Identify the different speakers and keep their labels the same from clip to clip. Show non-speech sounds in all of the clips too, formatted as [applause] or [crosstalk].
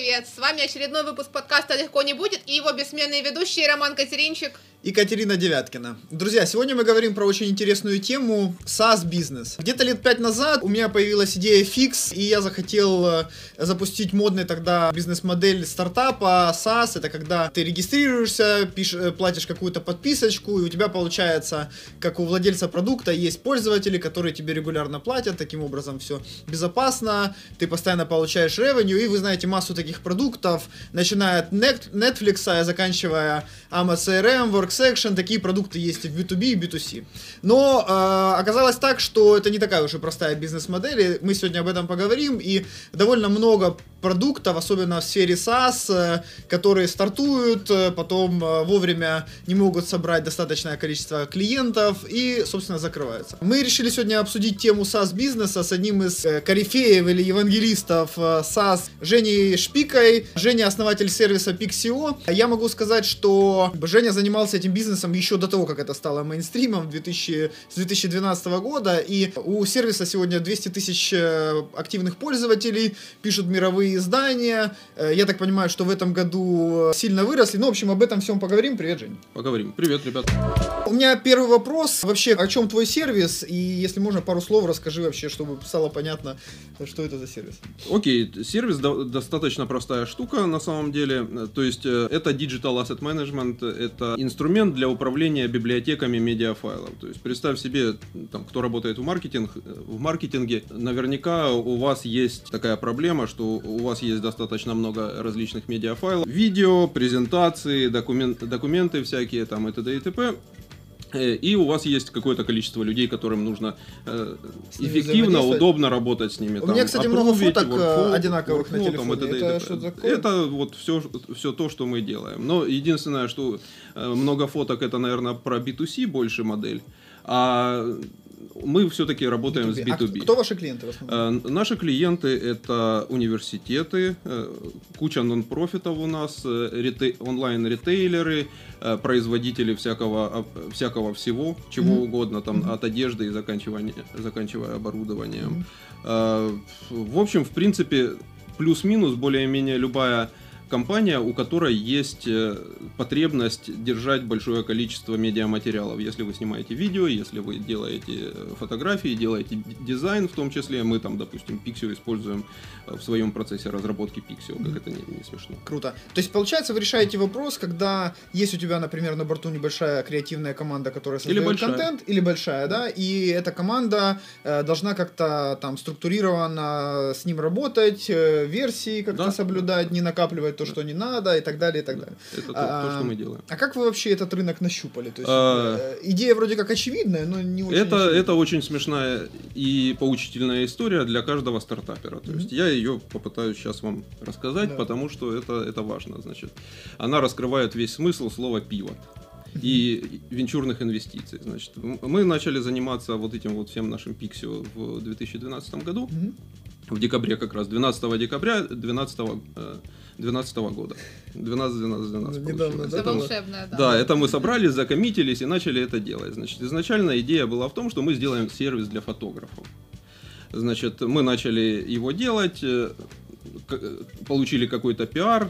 Speaker 1: привет! С вами очередной выпуск подкаста «Легко не будет» и его бессменные ведущие Роман Катеринчик
Speaker 2: и Катерина Девяткина. Друзья, сегодня мы говорим про очень интересную тему SaaS-бизнес. Где-то лет пять назад у меня появилась идея фикс, и я захотел э, запустить модный тогда бизнес-модель стартапа SaaS. Это когда ты регистрируешься, пиш, э, платишь какую-то подписочку, и у тебя получается, как у владельца продукта, есть пользователи, которые тебе регулярно платят. Таким образом все безопасно, ты постоянно получаешь ревеню, и вы знаете массу таких продуктов, начиная от Netflix, заканчивая Amazon CRM, Worksection, такие продукты есть и в B2B, и B2C. Но э, оказалось так, что это не такая уж и простая бизнес-модель, мы сегодня об этом поговорим, и довольно много продуктов, особенно в сфере SaaS, э, которые стартуют, э, потом э, вовремя не могут собрать достаточное количество клиентов и, собственно, закрываются. Мы решили сегодня обсудить тему SaaS-бизнеса с одним из корифеев или евангелистов SaaS Женей Шпикой. Женя основатель сервиса Pixio. Я могу сказать, что Женя занимался этим бизнесом еще до того, как это стало мейнстримом 2000, с 2012 года, и у сервиса сегодня 200 тысяч активных пользователей, пишут мировые издания. Э, я так понимаю, что в этом году сильно выросли. Ну, в общем, об этом всем поговорим. Привет, Жень.
Speaker 3: Поговорим. Привет, ребят.
Speaker 2: У меня первый вопрос. Вообще, о чем твой сервис? И если можно, пару слов расскажи вообще, чтобы стало понятно, что это за сервис.
Speaker 3: Окей, сервис до- достаточно простая штука на самом деле. То есть, э, это Digital Asset Management, это инструмент для управления библиотеками медиафайлов. То есть, представь себе, там, кто работает в, маркетинг, в маркетинге, наверняка у вас есть такая проблема, что у у вас есть достаточно много различных медиафайлов, видео, презентации, документ, документы всякие там и т.д. и т.п. Э, и у вас есть какое-то количество людей, которым нужно э, эффективно, удобно работать с ними.
Speaker 2: У там, меня, кстати, много фоток э, workflow, одинаковых workflow, на телефоне.
Speaker 3: Там, это, это, что такое? это вот все, все то, что мы делаем. Но единственное, что э, много фоток, это, наверное, про B2C больше модель. А мы все-таки работаем B2B. с B2B.
Speaker 2: А кто ваши клиенты в
Speaker 3: основном? Э, наши клиенты это университеты, э, куча нон-профитов у нас, э, рете- онлайн-ритейлеры, производители всякого, всякого всего, чего mm-hmm. угодно, там mm-hmm. от одежды и заканчивая, заканчивая оборудованием. Mm-hmm. В общем, в принципе, плюс-минус более-менее любая компания, у которой есть э, потребность держать большое количество медиаматериалов. Если вы снимаете видео, если вы делаете э, фотографии, делаете дизайн в том числе, мы там, допустим, Pixio используем э, в своем процессе разработки Pixio, как это не, не смешно.
Speaker 2: Круто. То есть, получается, вы решаете вопрос, когда есть у тебя, например, на борту небольшая креативная команда, которая создает или контент, или большая, да, и эта команда э, должна как-то там структурированно с ним работать, э, версии как-то да. соблюдать, не накапливать то, что не надо, и так далее, и так далее.
Speaker 3: Это а, то, что мы делаем.
Speaker 2: А как вы вообще этот рынок нащупали? То есть, а, э, идея вроде как очевидная, но не очень
Speaker 3: это, это очень смешная и поучительная история для каждого стартапера. То mm-hmm. есть я ее попытаюсь сейчас вам рассказать, да. потому что это, это важно. Значит, она раскрывает весь смысл слова пиво и венчурных инвестиций. Значит, мы начали заниматься вот этим вот всем нашим пиксио в 2012 году. Mm-hmm. В декабре как раз, 12 декабря 2012 2012 года. 12, 12, 12
Speaker 1: Недавно, да? Это волшебное,
Speaker 3: да. Да, это мы собрались, закоммитились и начали это делать. Значит, изначально идея была в том, что мы сделаем сервис для фотографов. Значит, мы начали его делать, э, получили какой-то пиар,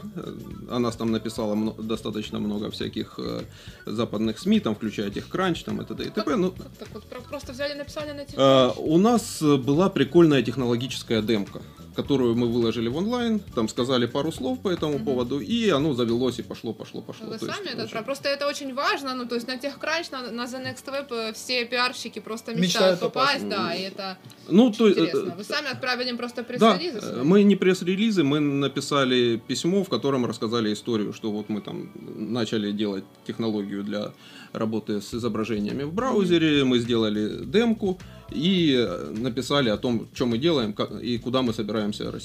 Speaker 3: о нас там написала много, достаточно много всяких э, западных СМИ, там, включая TechCrunch, там, и т.д. и т.п. Ну,
Speaker 1: так вот, просто взяли, написали на.
Speaker 3: Э, у нас была прикольная технологическая демка которую мы выложили в онлайн, там сказали пару слов по этому mm-hmm. поводу, и оно завелось и пошло, пошло, пошло.
Speaker 1: Вы то сами есть, это очень... просто это очень важно, ну то есть на TechCrunch, на, на The Next Web э, все пиарщики просто мечтают, мечтают попасть, попасть, да, и это ну, то, интересно. Вы сами отправили им просто пресс-релизы? Да,
Speaker 3: свои? мы не пресс-релизы, мы написали письмо, в котором рассказали историю, что вот мы там начали делать технологию для работы с изображениями в браузере, мы сделали демку, и э, написали о том, что мы делаем как, и куда мы собираемся э,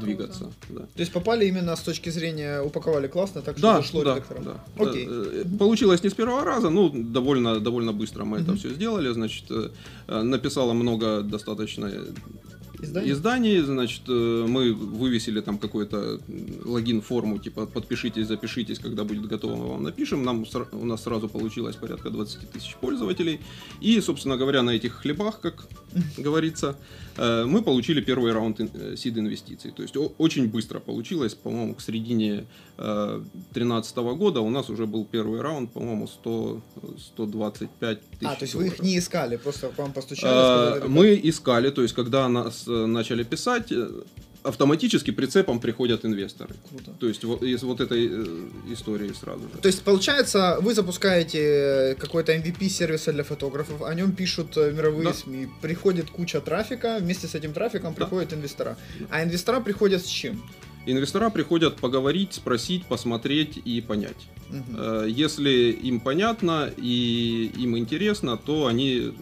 Speaker 3: двигаться. Да.
Speaker 2: То есть попали именно с точки зрения, упаковали классно, так что да, зашло
Speaker 3: да,
Speaker 2: редакторам.
Speaker 3: Да, Окей. Да. Э, получилось не с первого раза, ну, довольно, довольно быстро мы это все сделали, значит, написала много достаточно изданий. изданий. Значит, э, мы вывесили там какой-то логин-форму, типа подпишитесь, запишитесь, когда будет готово, мы вам напишем. Нам, у нас сразу получилось порядка 20 тысяч пользователей. И, собственно говоря, на этих хлебах, как [laughs] говорится, э, мы получили первый раунд сид инвестиций. То есть очень быстро получилось, по-моему, к середине 2013 года у нас уже был первый раунд, по-моему, 100, 125 тысяч.
Speaker 2: А, то есть вы их не искали, просто к вам постучали? А,
Speaker 3: сказали, мы искали, то есть когда нас э, начали писать, э, автоматически прицепом приходят инвесторы. Круто. То есть вот из вот этой э, истории сразу же.
Speaker 2: То есть получается, вы запускаете какой-то MVP сервиса для фотографов, о нем пишут мировые да. СМИ, приходит куча трафика, вместе с этим трафиком да. приходят инвестора. А инвестора приходят с чем?
Speaker 3: Инвестора приходят поговорить, спросить, посмотреть и понять. Угу. Если им понятно и им интересно, то они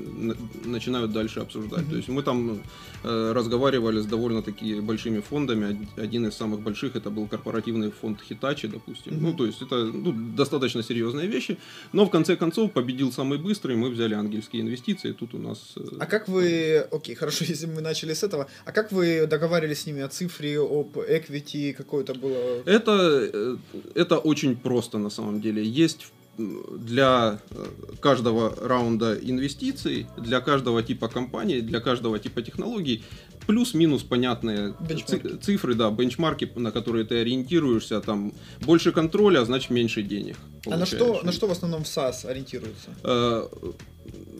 Speaker 3: начинают дальше обсуждать. Угу. То есть мы там Э, разговаривали с довольно-таки большими фондами. Один из самых больших это был корпоративный фонд Hitachi, допустим. Mm-hmm. Ну, то есть это ну, достаточно серьезные вещи. Но в конце концов победил самый быстрый, мы взяли ангельские инвестиции. Тут у нас...
Speaker 2: Э, а как вы... Окей, хорошо, [laughs] если мы начали с этого. А как вы договаривались с ними о цифре, об equity, какое-то было...
Speaker 3: Это, это очень просто на самом деле. Есть для э, каждого раунда инвестиций, для каждого типа компании, для каждого типа технологий плюс-минус понятные бенчмарки. цифры, да, бенчмарки, на которые ты ориентируешься, там больше контроля, значит меньше денег.
Speaker 2: А на что, на что в основном в SaaS ориентируется?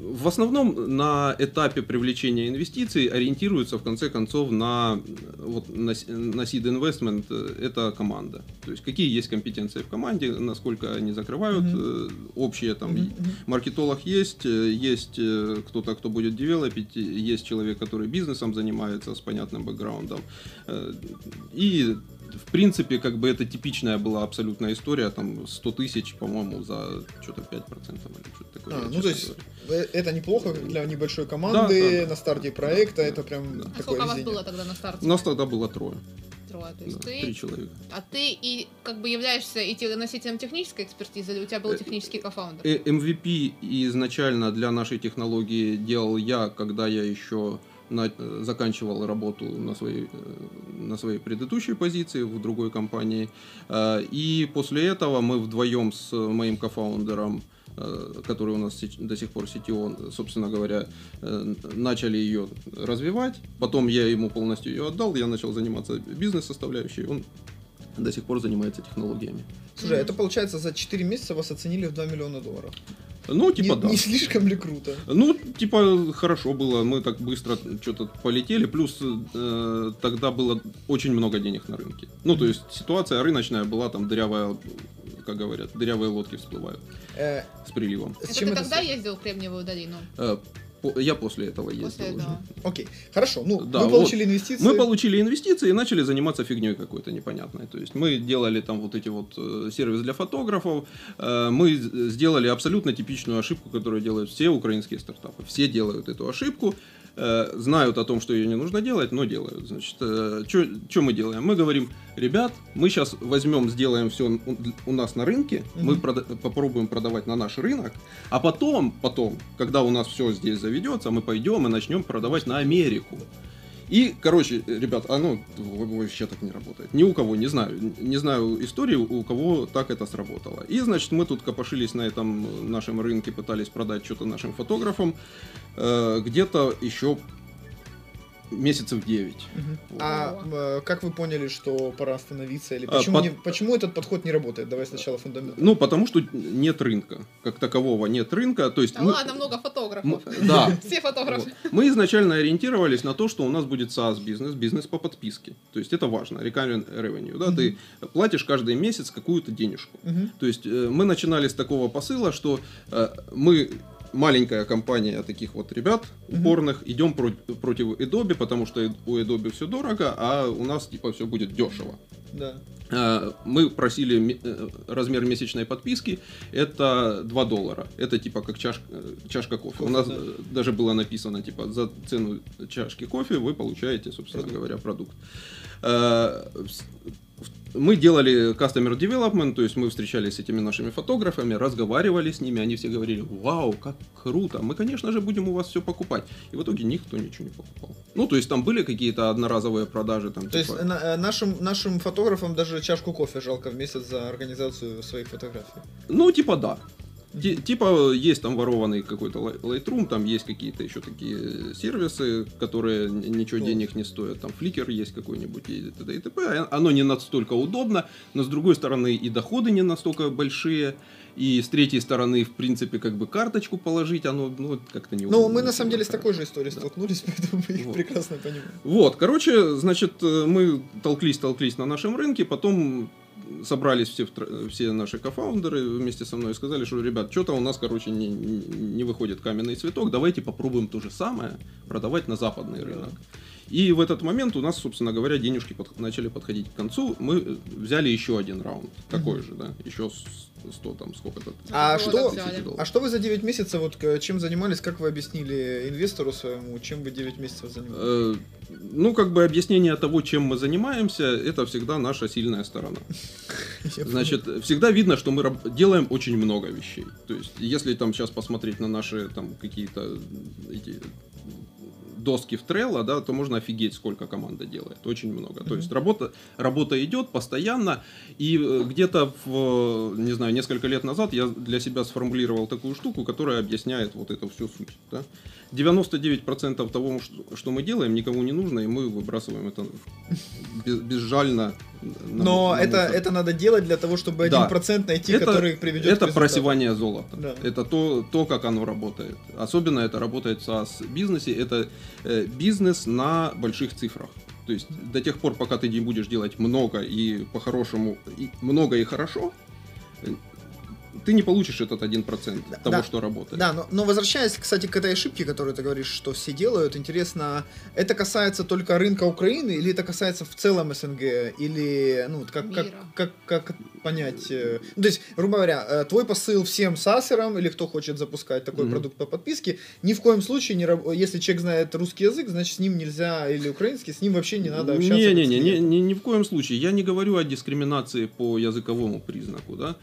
Speaker 3: Э, в основном на этапе привлечения инвестиций ориентируются в конце концов на, вот, на, на seed investment э, это команда. То есть какие есть компетенции в команде, насколько они закрывают mm-hmm. общие там mm-hmm. маркетолог есть, есть кто-то, кто будет девелопить, есть человек, который бизнесом занимается с понятным бэкграундом. И в принципе, как бы это типичная была абсолютная история, там 100 тысяч, по-моему, за что-то 5% или что-то такое.
Speaker 2: А, ну, то есть говоря. это неплохо для небольшой команды да, да, на старте проекта, да, это прям
Speaker 1: да. А сколько у вас было тогда на старте?
Speaker 3: У нас тогда было трое.
Speaker 1: Трое, то есть
Speaker 3: да, ты... Три человека.
Speaker 1: А ты и как бы являешься и носителем технической экспертизы, или у тебя был э, технический кофаундер?
Speaker 3: MVP изначально для нашей технологии делал я, когда я еще на, заканчивал работу на своей, э, на своей предыдущей позиции в другой компании. Э, и после этого мы вдвоем с моим кофаундером э, который у нас до сих пор CTO, собственно говоря, начали ее развивать. Потом я ему полностью ее отдал, я начал заниматься бизнес-составляющей, он до сих пор занимается технологиями.
Speaker 2: Слушай, это получается за 4 месяца вас оценили в 2 миллиона долларов?
Speaker 3: Ну, типа,
Speaker 2: не,
Speaker 3: да.
Speaker 2: Не слишком ли круто?
Speaker 3: Ну, типа, хорошо было. Мы так быстро что-то полетели. Плюс э, тогда было очень много денег на рынке. Ну, то есть ситуация рыночная была там дырявая, как говорят, дырявые лодки всплывают э, с приливом.
Speaker 1: Это ты тогда ездил в Кремниевую долину?
Speaker 3: Э, я после этого ездил после
Speaker 2: уже. Окей, хорошо. Ну, да, мы получили вот. инвестиции.
Speaker 3: Мы получили инвестиции и начали заниматься фигней какой-то непонятной. То есть мы делали там вот эти вот э, сервис для фотографов. Э, мы сделали абсолютно типичную ошибку, которую делают все украинские стартапы. Все делают эту ошибку. Э, знают о том, что ее не нужно делать, но делают. Значит, э, что мы делаем? Мы говорим, ребят, мы сейчас возьмем, сделаем все у нас на рынке, mm-hmm. мы прода- попробуем продавать на наш рынок, а потом, потом, когда у нас все здесь заведется, мы пойдем и начнем продавать на Америку. И, короче, ребят, оно вообще так не работает. Ни у кого, не знаю. Не знаю истории, у кого так это сработало. И, значит, мы тут копошились на этом нашем рынке, пытались продать что-то нашим фотографам. Э, где-то еще месяцев 9.
Speaker 2: Угу. А э, как вы поняли, что пора остановиться? Или почему, а, под... не, почему этот подход не работает? Давай сначала фундамент.
Speaker 3: Ну, потому что нет рынка. Как такового нет рынка. То есть
Speaker 1: да мы... ладно, много фотографов. Мы...
Speaker 3: Да. [laughs]
Speaker 1: Все фотографы.
Speaker 3: Вот. Мы изначально ориентировались на то, что у нас будет SaaS-бизнес, бизнес по подписке. То есть это важно, recurring revenue. Да? Угу. Ты платишь каждый месяц какую-то денежку. Угу. То есть э, мы начинали с такого посыла, что э, мы маленькая компания таких вот ребят упорных, mm-hmm. идем про- против Adobe, потому что у Adobe все дорого, а у нас типа все будет дешево.
Speaker 2: Да.
Speaker 3: А, мы просили э, размер месячной подписки, это 2 доллара. Это типа как чаш, э, чашка кофе. кофе у нас да. даже было написано, типа, за цену чашки кофе вы получаете, собственно продукт. говоря, продукт. Мы делали customer development, то есть мы встречались с этими нашими фотографами, разговаривали с ними, они все говорили, вау, как круто, мы, конечно же, будем у вас все покупать. И в итоге никто ничего не покупал. Ну, то есть там были какие-то одноразовые продажи. Там,
Speaker 2: то типа... есть на, нашим, нашим фотографам даже чашку кофе жалко в месяц за организацию своих фотографий?
Speaker 3: Ну, типа да. Типа есть там ворованный какой-то Lightroom, там есть какие-то еще такие сервисы, которые ничего ну. денег не стоят. Там Flickr есть какой-нибудь и т.д. и т.п. Оно не настолько удобно, но с другой стороны и доходы не настолько большие. И с третьей стороны, в принципе, как бы карточку положить, оно ну, как-то не
Speaker 2: Ну, мы на самом деле с такой же историей да. столкнулись, [laughs] поэтому мы их вот. прекрасно понимаем.
Speaker 3: Вот, короче, значит, э, мы толклись-толклись на нашем рынке, потом собрались все, все наши кофаундеры вместе со мной и сказали, что, ребят, что-то у нас, короче, не, не выходит каменный цветок, давайте попробуем то же самое продавать на западный рынок. И в этот момент у нас, собственно говоря, денежки под, начали подходить к концу. Мы взяли еще один раунд, такой же, да, еще 100 там сколько-то.
Speaker 2: А что, а что вы за 9 месяцев, вот чем занимались, как вы объяснили инвестору своему, чем вы 9 месяцев занимались? Э,
Speaker 3: ну, как бы объяснение того, чем мы занимаемся, это всегда наша сильная сторона. [laughs] Значит, всегда видно, что мы делаем очень много вещей. То есть, если там сейчас посмотреть на наши там какие-то эти доски в Trello, да, то можно офигеть, сколько команда делает. Очень много. Mm-hmm. То есть работа, работа идет постоянно. И э, где-то в, не знаю, несколько лет назад я для себя сформулировал такую штуку, которая объясняет вот эту всю суть. Да? 99% того, что мы делаем, никому не нужно, и мы выбрасываем это безжально.
Speaker 2: Но это, это надо делать для того, чтобы 1% да. найти, это, который приведет
Speaker 3: Это к просевание золота. Да. Это то, то, как оно работает. Особенно это работает в SaaS-бизнесе. Это э, бизнес на больших цифрах. То есть до тех пор, пока ты не будешь делать много и по-хорошему, и много и хорошо, ты не получишь этот 1% да, того,
Speaker 2: да,
Speaker 3: что работает.
Speaker 2: Да, но, но возвращаясь, кстати, к этой ошибке, которую ты говоришь, что все делают, интересно, это касается только рынка Украины или это касается в целом СНГ? Или, ну, как, как, как, как понять? Э, ну, то есть, грубо говоря, э, твой посыл всем сасерам или кто хочет запускать такой mm-hmm. продукт по подписке, ни в коем случае, не, если человек знает русский язык, значит, с ним нельзя, или украинский, с ним вообще не надо общаться.
Speaker 3: Не-не-не, ни, ни, ни в коем случае. Я не говорю о дискриминации по языковому признаку, да.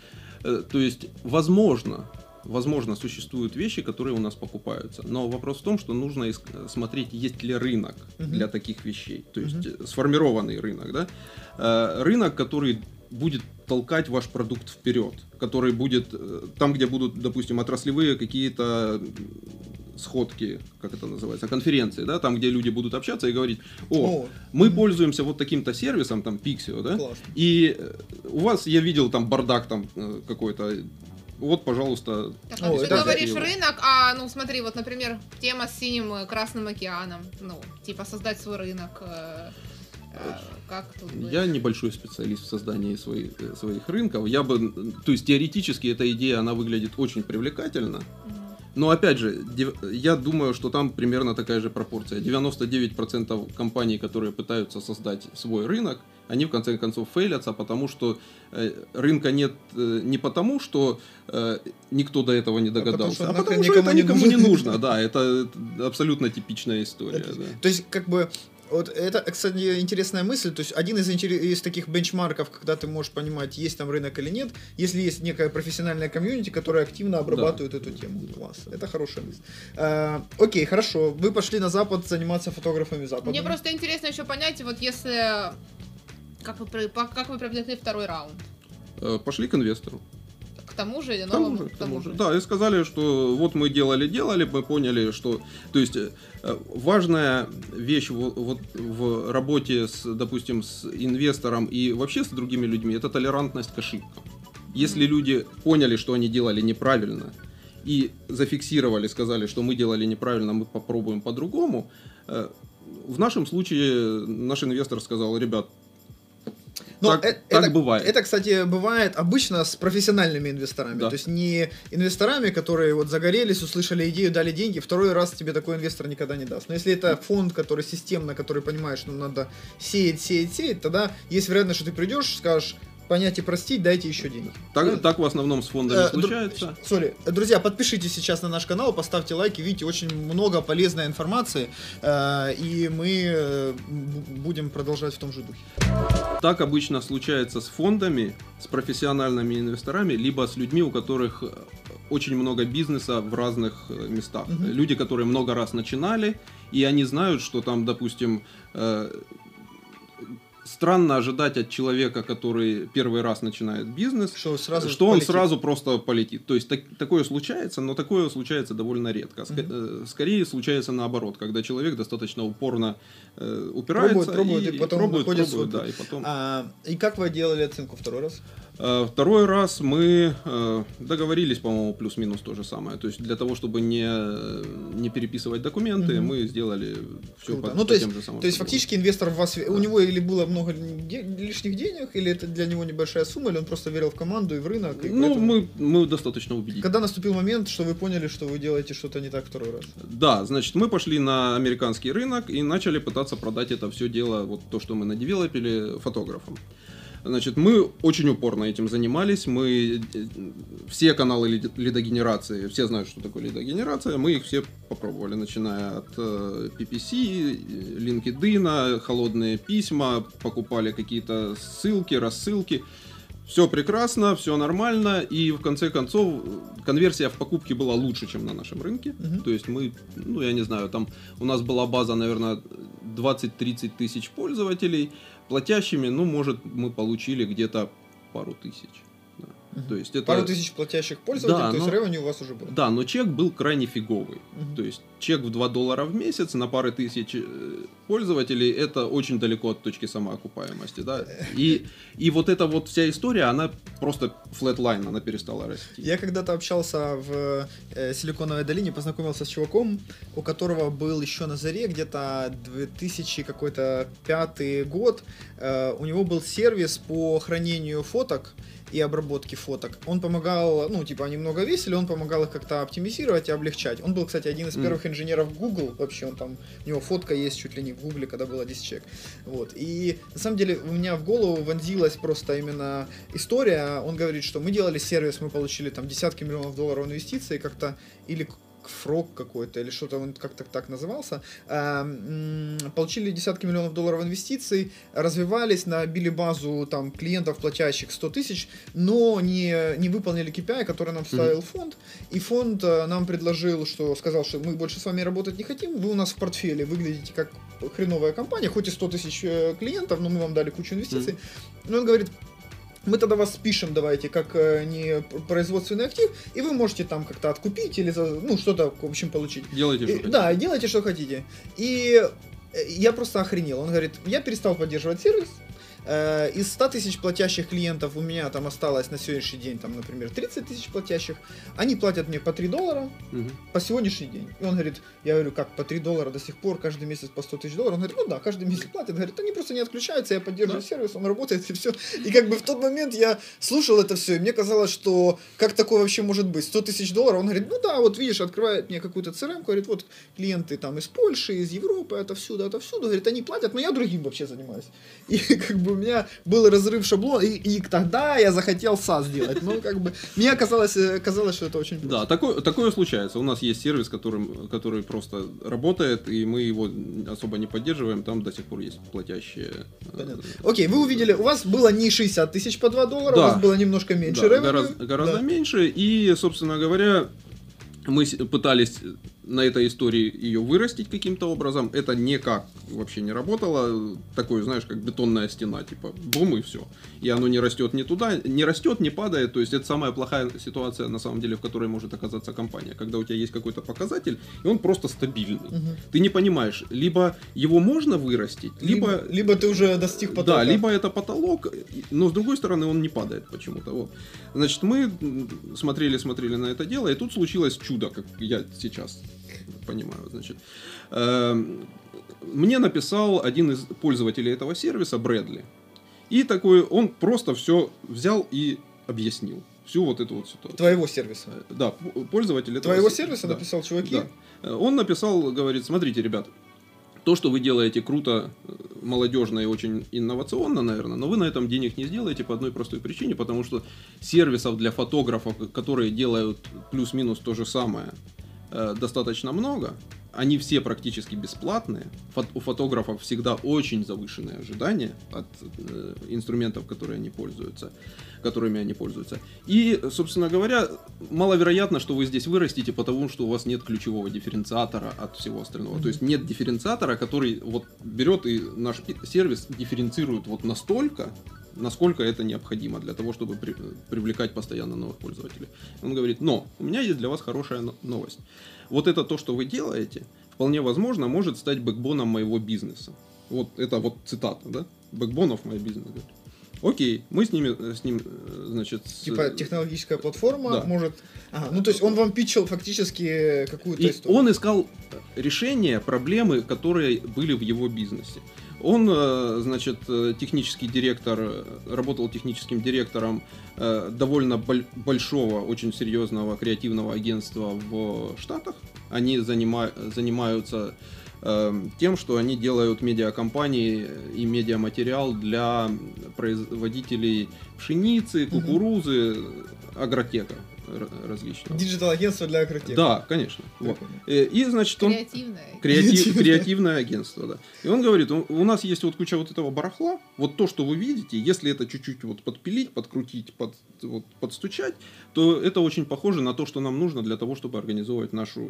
Speaker 3: Э, то есть, возможно, возможно, существуют вещи, которые у нас покупаются. Но вопрос в том, что нужно смотреть, есть ли рынок uh-huh. для таких вещей. То есть uh-huh. сформированный рынок, да? Э, рынок, который будет толкать ваш продукт вперед, который будет там, где будут, допустим, отраслевые какие-то сходки, как это называется, конференции, да, там, где люди будут общаться и говорить, о, о. мы mm-hmm. пользуемся вот таким-то сервисом, там, Pixio, да, Классно. и э, у вас, я видел там бардак там э, какой-то, вот, пожалуйста.
Speaker 1: Так, а ты говоришь его. рынок, а, ну, смотри, вот, например, тема с синим э, Красным океаном, ну, типа создать свой рынок, как тут быть?
Speaker 3: Я небольшой специалист в создании своих, своих рынков. Я бы, то есть теоретически эта идея, она выглядит очень привлекательно. Mm. Но опять же, я думаю, что там примерно такая же пропорция. 99% компаний, которые пытаются создать свой рынок, они в конце концов фейлятся, потому что э, рынка нет э, не потому, что э, никто до этого не догадался, а потому что, а потому что это никому не нужно. Да, это абсолютно типичная история.
Speaker 2: То есть, как бы вот это, кстати, интересная мысль. То есть один из, из таких бенчмарков, когда ты можешь понимать, есть там рынок или нет, если есть некая профессиональная комьюнити, которая активно обрабатывает да. эту тему. Класс. Это хорошая мысль. А, окей, хорошо. Вы пошли на Запад заниматься фотографами Запада.
Speaker 1: Мне просто интересно еще понять, вот если... Как вы, как вы привлекли второй раунд?
Speaker 3: Э, пошли к инвестору.
Speaker 1: К тому же или новому? К тому
Speaker 3: же, к тому же. Да, и сказали, что вот мы делали-делали, мы поняли, что... То есть э, важная вещь вот, вот в работе, с, допустим, с инвестором и вообще с другими людьми, это толерантность к ошибкам. Если люди поняли, что они делали неправильно, и зафиксировали, сказали, что мы делали неправильно, мы попробуем по-другому, э, в нашем случае наш инвестор сказал, ребят,
Speaker 2: но так, это, так бывает. Это, кстати, бывает обычно с профессиональными инвесторами. Да. То есть не инвесторами, которые вот загорелись, услышали идею, дали деньги, второй раз тебе такой инвестор никогда не даст. Но если это фонд, который системно, который понимает, что надо сеять, сеять, сеять, тогда есть вероятность, что ты придешь, скажешь, понять и простить, дайте еще деньги.
Speaker 3: Так, ну, так в основном с фондами э, случается.
Speaker 2: Сори, друзья, подпишитесь сейчас на наш канал, поставьте лайки, видите, очень много полезной информации, э, и мы э, будем продолжать в том же духе.
Speaker 3: Так обычно случается с фондами, с профессиональными инвесторами, либо с людьми, у которых очень много бизнеса в разных местах. Угу. Люди, которые много раз начинали, и они знают, что там, допустим, странно ожидать от человека, который первый раз начинает бизнес, что, сразу что он сразу просто полетит. То есть так, такое случается, но такое случается довольно редко. Угу. Скорее случается наоборот, когда человек достаточно упорно э, упирается
Speaker 2: пробует, пробует, и, и потом
Speaker 3: пробует,
Speaker 2: пробует,
Speaker 3: пробует, да, и потом.
Speaker 2: А, и как вы делали оценку второй раз?
Speaker 3: Э, второй раз мы э, договорились, по-моему, плюс-минус то же самое. То есть для того, чтобы не, не переписывать документы, угу. мы сделали все Круто. по,
Speaker 2: ну,
Speaker 3: по
Speaker 2: то есть, тем же самым. То есть фактически инвестор в вас, да. у него или было много лишних денег, или это для него небольшая сумма, или он просто верил в команду и в рынок? И
Speaker 3: ну, поэтому... мы, мы достаточно убедительны.
Speaker 2: Когда наступил момент, что вы поняли, что вы делаете что-то не так второй раз?
Speaker 3: Да, значит, мы пошли на американский рынок и начали пытаться продать это все дело, вот то, что мы надевелопили, фотографам. Значит, мы очень упорно этим занимались. Мы э, все каналы лидогенерации, все знают, что такое лидогенерация, мы их все попробовали, начиная от э, PPC, LinkedIn, холодные письма, покупали какие-то ссылки, рассылки. Все прекрасно, все нормально, и в конце концов конверсия в покупке была лучше, чем на нашем рынке. Uh-huh. То есть мы, ну я не знаю, там у нас была база, наверное, 20-30 тысяч пользователей, платящими, ну, может, мы получили где-то пару тысяч.
Speaker 2: Угу. То есть это... Пару тысяч платящих пользователей, да, то но... есть revenue у вас уже был.
Speaker 3: Да, но чек был крайне фиговый. Угу. То есть чек в 2 доллара в месяц на пары тысяч э, пользователей, это очень далеко от точки самоокупаемости. Да? И, и вот эта вот вся история, она просто flatline, она перестала расти.
Speaker 2: Я когда-то общался в э, Силиконовой долине, познакомился с чуваком, у которого был еще на заре где-то 2000 какой-то пятый год. Э, у него был сервис по хранению фоток, и обработки фоток. Он помогал, ну, типа, они много весили, он помогал их как-то оптимизировать и облегчать. Он был, кстати, один из первых mm. инженеров Google, вообще, он там, у него фотка есть чуть ли не в Google, когда было 10 человек. Вот. И, на самом деле, у меня в голову вонзилась просто именно история. Он говорит, что мы делали сервис, мы получили там десятки миллионов долларов инвестиций, как-то, или фрог какой-то или что-то он как-то так назывался, эм, получили десятки миллионов долларов инвестиций, развивались, набили базу там клиентов, платящих 100 тысяч, но не, не выполнили KPI, который нам ставил mm-hmm. фонд, и фонд э, нам предложил, что сказал, что мы больше с вами работать не хотим, вы у нас в портфеле выглядите как хреновая компания, хоть и 100 тысяч э, клиентов, но мы вам дали кучу инвестиций. Mm-hmm. Но он говорит, мы тогда вас спишем, давайте, как э, не производственный актив, и вы можете там как-то откупить или, ну, что-то, в общем, получить.
Speaker 3: Делайте,
Speaker 2: что и, хотите. Да, делайте, что хотите. И э, я просто охренел. Он говорит, я перестал поддерживать сервис, из 100 тысяч платящих клиентов у меня там осталось на сегодняшний день, там, например, 30 тысяч платящих. Они платят мне по 3 доллара угу. по сегодняшний день. И он говорит, я говорю, как по 3 доллара до сих пор, каждый месяц по 100 тысяч долларов. Он говорит, ну да, каждый месяц платят. Говорит, они просто не отключаются, я поддерживаю да. сервис, он работает и все. И как бы в тот момент я слушал это все, и мне казалось, что как такое вообще может быть? 100 тысяч долларов? Он говорит, ну да, вот видишь, открывает мне какую-то CRM, говорит, вот клиенты там из Польши, из Европы, отовсюду, отовсюду. Говорит, они платят, но я другим вообще занимаюсь. И как бы у меня было разрыв шаблона, и, и тогда я захотел SaaS сделать. Ну, как бы, мне казалось, э, казалось, что это очень
Speaker 3: просто. Да, такое, такое случается. У нас есть сервис, который, который просто работает, и мы его особо не поддерживаем, там до сих пор есть платящие.
Speaker 2: Э, Понятно. Окей, вы увидели, у вас было не 60 тысяч по 2 доллара, да. у вас было немножко меньше
Speaker 3: да, гораздо, гораздо да. меньше, и, собственно говоря, мы пытались на этой истории ее вырастить каким-то образом. Это никак вообще не работало. Такое, знаешь, как бетонная стена, типа бум и все. И оно не растет ни туда, не растет, не падает. То есть это самая плохая ситуация, на самом деле, в которой может оказаться компания. Когда у тебя есть какой-то показатель, и он просто стабильный. Угу. Ты не понимаешь, либо его можно вырастить, либо...
Speaker 2: Либо, либо ты уже достиг потолка.
Speaker 3: Да, либо это потолок, но с другой стороны он не падает почему-то. Вот. Значит, мы смотрели, смотрели на это дело, и тут случилось чудо, как я сейчас понимаю, значит. Эм, мне написал один из пользователей этого сервиса, Брэдли. И такой, он просто все взял и объяснил. Всю вот эту вот ситуацию.
Speaker 2: Твоего сервиса? Э,
Speaker 3: да, пользователь этого
Speaker 2: Твоего сервиса да. написал чуваки?
Speaker 3: Да. Э, он написал, говорит, смотрите, ребят, то, что вы делаете круто, э, молодежно и очень инновационно, наверное, но вы на этом денег не сделаете по одной простой причине, потому что сервисов для фотографов, которые делают плюс-минус то же самое, э, достаточно много. Они все практически бесплатные. у фотографов всегда очень завышенные ожидания от э, инструментов, которые они пользуются которыми они пользуются. И, собственно говоря, маловероятно, что вы здесь вырастете, потому что у вас нет ключевого дифференциатора от всего остального. То есть нет дифференциатора, который вот берет и наш сервис дифференцирует вот настолько, насколько это необходимо для того, чтобы при, привлекать постоянно новых пользователей. Он говорит, но у меня есть для вас хорошая новость. Вот это то, что вы делаете, вполне возможно, может стать бэкбоном моего бизнеса. Вот это вот цитата, да? Of my business. Окей, мы с ними, э, с ним, э, значит... С...
Speaker 2: Типа технологическая платформа да. может... Ага, ну то есть он вам питчил фактически какую-то
Speaker 3: историю. он искал решение проблемы, которые были в его бизнесе. Он, э, значит, технический директор, работал техническим директором довольно большого, очень серьезного креативного агентства в Штатах. Они занима занимаются тем, что они делают медиакомпании и медиаматериал для производителей пшеницы, кукурузы, агротека различного.
Speaker 2: Диджитал-агентство для агротеха.
Speaker 3: Да, конечно. Вот. Э, и, значит, он... Креативное. Креатив, креативное агентство, да. И он говорит, у нас есть вот куча вот этого барахла, вот то, что вы видите, если это чуть-чуть вот подпилить, подкрутить, под, вот, подстучать, то это очень похоже на то, что нам нужно для того, чтобы организовывать нашу э,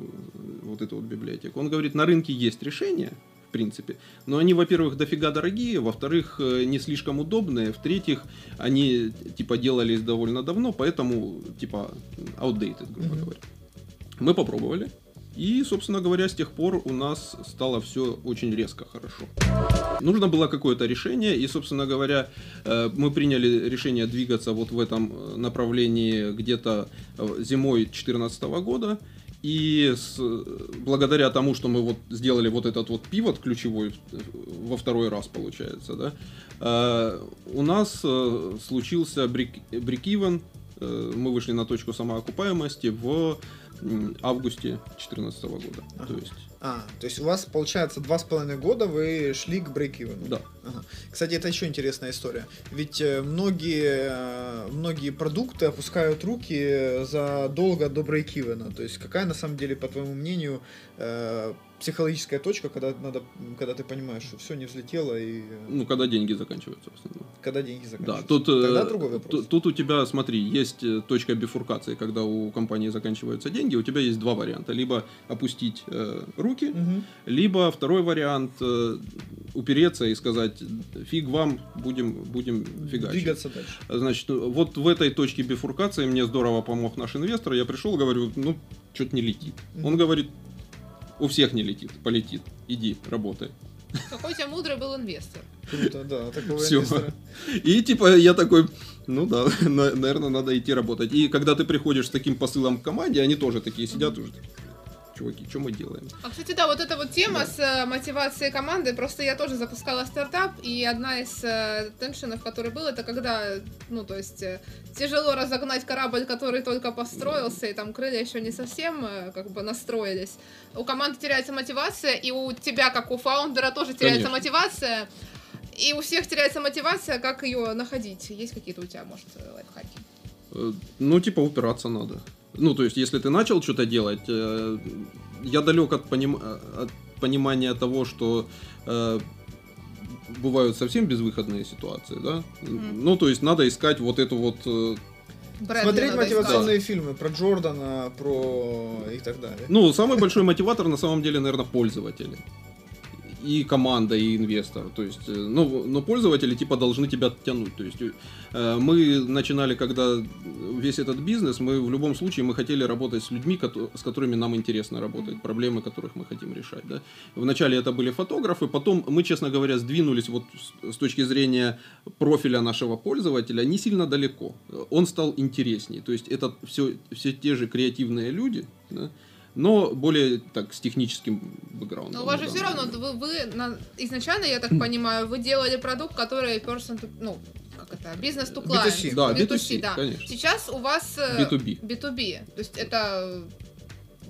Speaker 3: вот эту вот библиотеку. Он говорит, на рынке есть решение, в принципе. Но они, во-первых, дофига дорогие, во-вторых, э, не слишком удобные, в-третьих, они, типа, делались довольно давно, поэтому, типа, outdated, грубо mm-hmm. говоря. Мы попробовали, и, собственно говоря, с тех пор у нас стало все очень резко хорошо. Нужно было какое-то решение, и, собственно говоря, э, мы приняли решение двигаться вот в этом э, направлении где-то зимой 2014 года. И с, благодаря тому, что мы вот сделали вот этот вот пивот ключевой во второй раз, получается, да, э, у нас э, случился брик-ивен, э, мы вышли на точку самоокупаемости в августе 2014 года.
Speaker 2: Ага. То есть а, то есть у вас, получается, два с половиной года вы шли к брейк-ивену.
Speaker 3: Да.
Speaker 2: Ага. Кстати, это еще интересная история. Ведь э, многие, э, многие продукты опускают руки задолго до брейк-ивена. То есть какая, на самом деле, по твоему мнению, э, психологическая точка, когда надо, когда ты понимаешь, что все не взлетело и.
Speaker 3: Ну, когда деньги заканчиваются в основном.
Speaker 2: Когда деньги заканчиваются.
Speaker 3: Да, тут, Тогда другой вопрос. Тут, тут у тебя, смотри, есть точка бифуркации, когда у компании заканчиваются деньги, у тебя есть два варианта: либо опустить э, руки руки, угу. либо второй вариант э, упереться и сказать, фиг вам, будем, будем фигачить.
Speaker 2: Двигаться дальше.
Speaker 3: Значит, вот в этой точке бифуркации мне здорово помог наш инвестор. Я пришел, говорю, ну, что-то не летит. Угу. Он говорит, у всех не летит, полетит. Иди, работай.
Speaker 1: Какой у тебя мудрый был инвестор.
Speaker 2: Круто, да, такого Все. инвестора.
Speaker 3: И типа я такой, ну да, [laughs] наверное, надо идти работать. И когда ты приходишь с таким посылом к команде, они тоже такие сидят уже чуваки, что мы делаем?
Speaker 1: А, кстати, да, вот эта вот тема да. с э, мотивацией команды, просто я тоже запускала стартап, и одна из э, теншенов, который был, это когда, ну, то есть, э, тяжело разогнать корабль, который только построился, и там крылья еще не совсем, э, как бы, настроились. У команды теряется мотивация, и у тебя, как у фаундера, тоже теряется Конечно. мотивация. И у всех теряется мотивация, как ее находить? Есть какие-то у тебя, может, лайфхаки?
Speaker 3: Ну, типа, упираться надо. Ну, то есть, если ты начал что-то делать, э, я далек от, поним... от понимания того, что э, бывают совсем безвыходные ситуации, да. Mm-hmm. Ну, то есть, надо искать вот эту вот э,
Speaker 2: Брэдли Смотреть мотивационные искать. фильмы про Джордана, про и так далее.
Speaker 3: Ну, самый большой мотиватор на самом деле, наверное, пользователи и команда, и инвестор. То есть, э, ну, но пользователи типа должны тебя тянуть. То есть э, мы начинали, когда весь этот бизнес, мы в любом случае мы хотели работать с людьми, с которыми нам интересно работать, проблемы которых мы хотим решать. Да? Вначале это были фотографы, потом мы, честно говоря, сдвинулись вот с точки зрения профиля нашего пользователя не сильно далеко. Он стал интересней. То есть это все, все те же креативные люди, да, но более так с техническим бэкграундом.
Speaker 1: Но у вас же все равно, вы, вы на, изначально, я так понимаю, вы делали продукт, который person to, ну, как это, бизнес to client.
Speaker 3: B2C. Да, B2C, B2C да. Конечно.
Speaker 1: Сейчас у вас
Speaker 3: B2B.
Speaker 1: Э, B2B. То есть это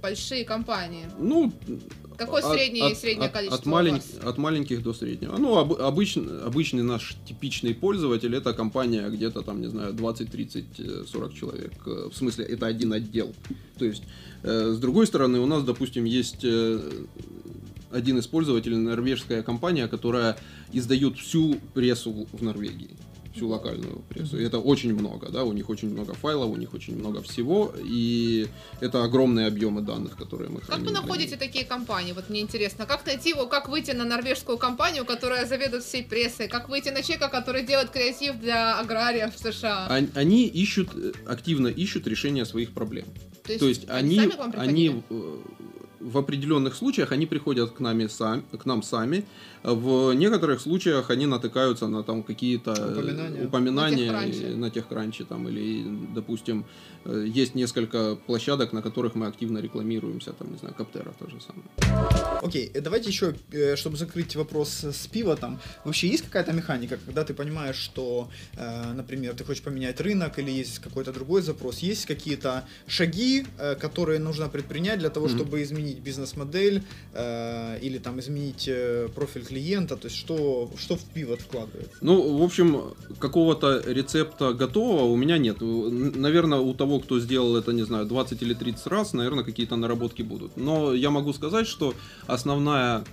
Speaker 1: большие компании?
Speaker 3: Ну,
Speaker 1: Какое среднее и среднее
Speaker 3: от,
Speaker 1: количество
Speaker 3: от,
Speaker 1: у
Speaker 3: малень-
Speaker 1: вас?
Speaker 3: от маленьких до среднего. Ну, об- обычно, обычный наш типичный пользователь это компания где-то там, не знаю, 20, 30, э, 40 человек. Э, В смысле, это один отдел. То есть, э, с другой стороны, у нас, допустим, есть э, один из пользователей, норвежская компания, которая издает всю прессу в- в Норвегии. Всю локальную прессу. И это очень много, да, у них очень много файлов, у них очень много всего, и это огромные объемы данных, которые мы
Speaker 1: Как
Speaker 3: храним.
Speaker 1: вы
Speaker 3: для
Speaker 1: находите такие компании? Вот мне интересно, как найти его, как выйти на норвежскую компанию, которая заведует всей прессой? Как выйти на человека, который делает креатив для аграриев в США?
Speaker 3: Он- Они ищут, э, активно ищут решение своих проблем. То есть они,
Speaker 1: вам приходили?
Speaker 3: они э, в определенных случаях они приходят к, нами сами, к нам сами. В некоторых случаях они натыкаются на там какие-то э,
Speaker 2: Упоминания.
Speaker 3: упоминания
Speaker 1: На техкранче.
Speaker 3: на техкранче там или, допустим, э, есть несколько площадок, на которых мы активно рекламируемся, там, не знаю, Каптера то же самое.
Speaker 2: Окей, э, давайте еще, чтобы закрыть вопрос с пивотом. Вообще есть какая-то механика, когда ты понимаешь, что, например, ты хочешь поменять рынок или есть какой-то другой запрос, есть какие-то шаги, которые нужно предпринять для того,
Speaker 3: Мгм.
Speaker 2: чтобы изменить бизнес-модель э, или там изменить э, профиль клиента, то есть что, что в пивот вкладывается?
Speaker 3: Ну, в общем, какого-то рецепта готового у меня нет. Наверное, у того, кто сделал это, не знаю, 20 или 30 раз, наверное, какие-то наработки будут. Но я могу сказать, что основная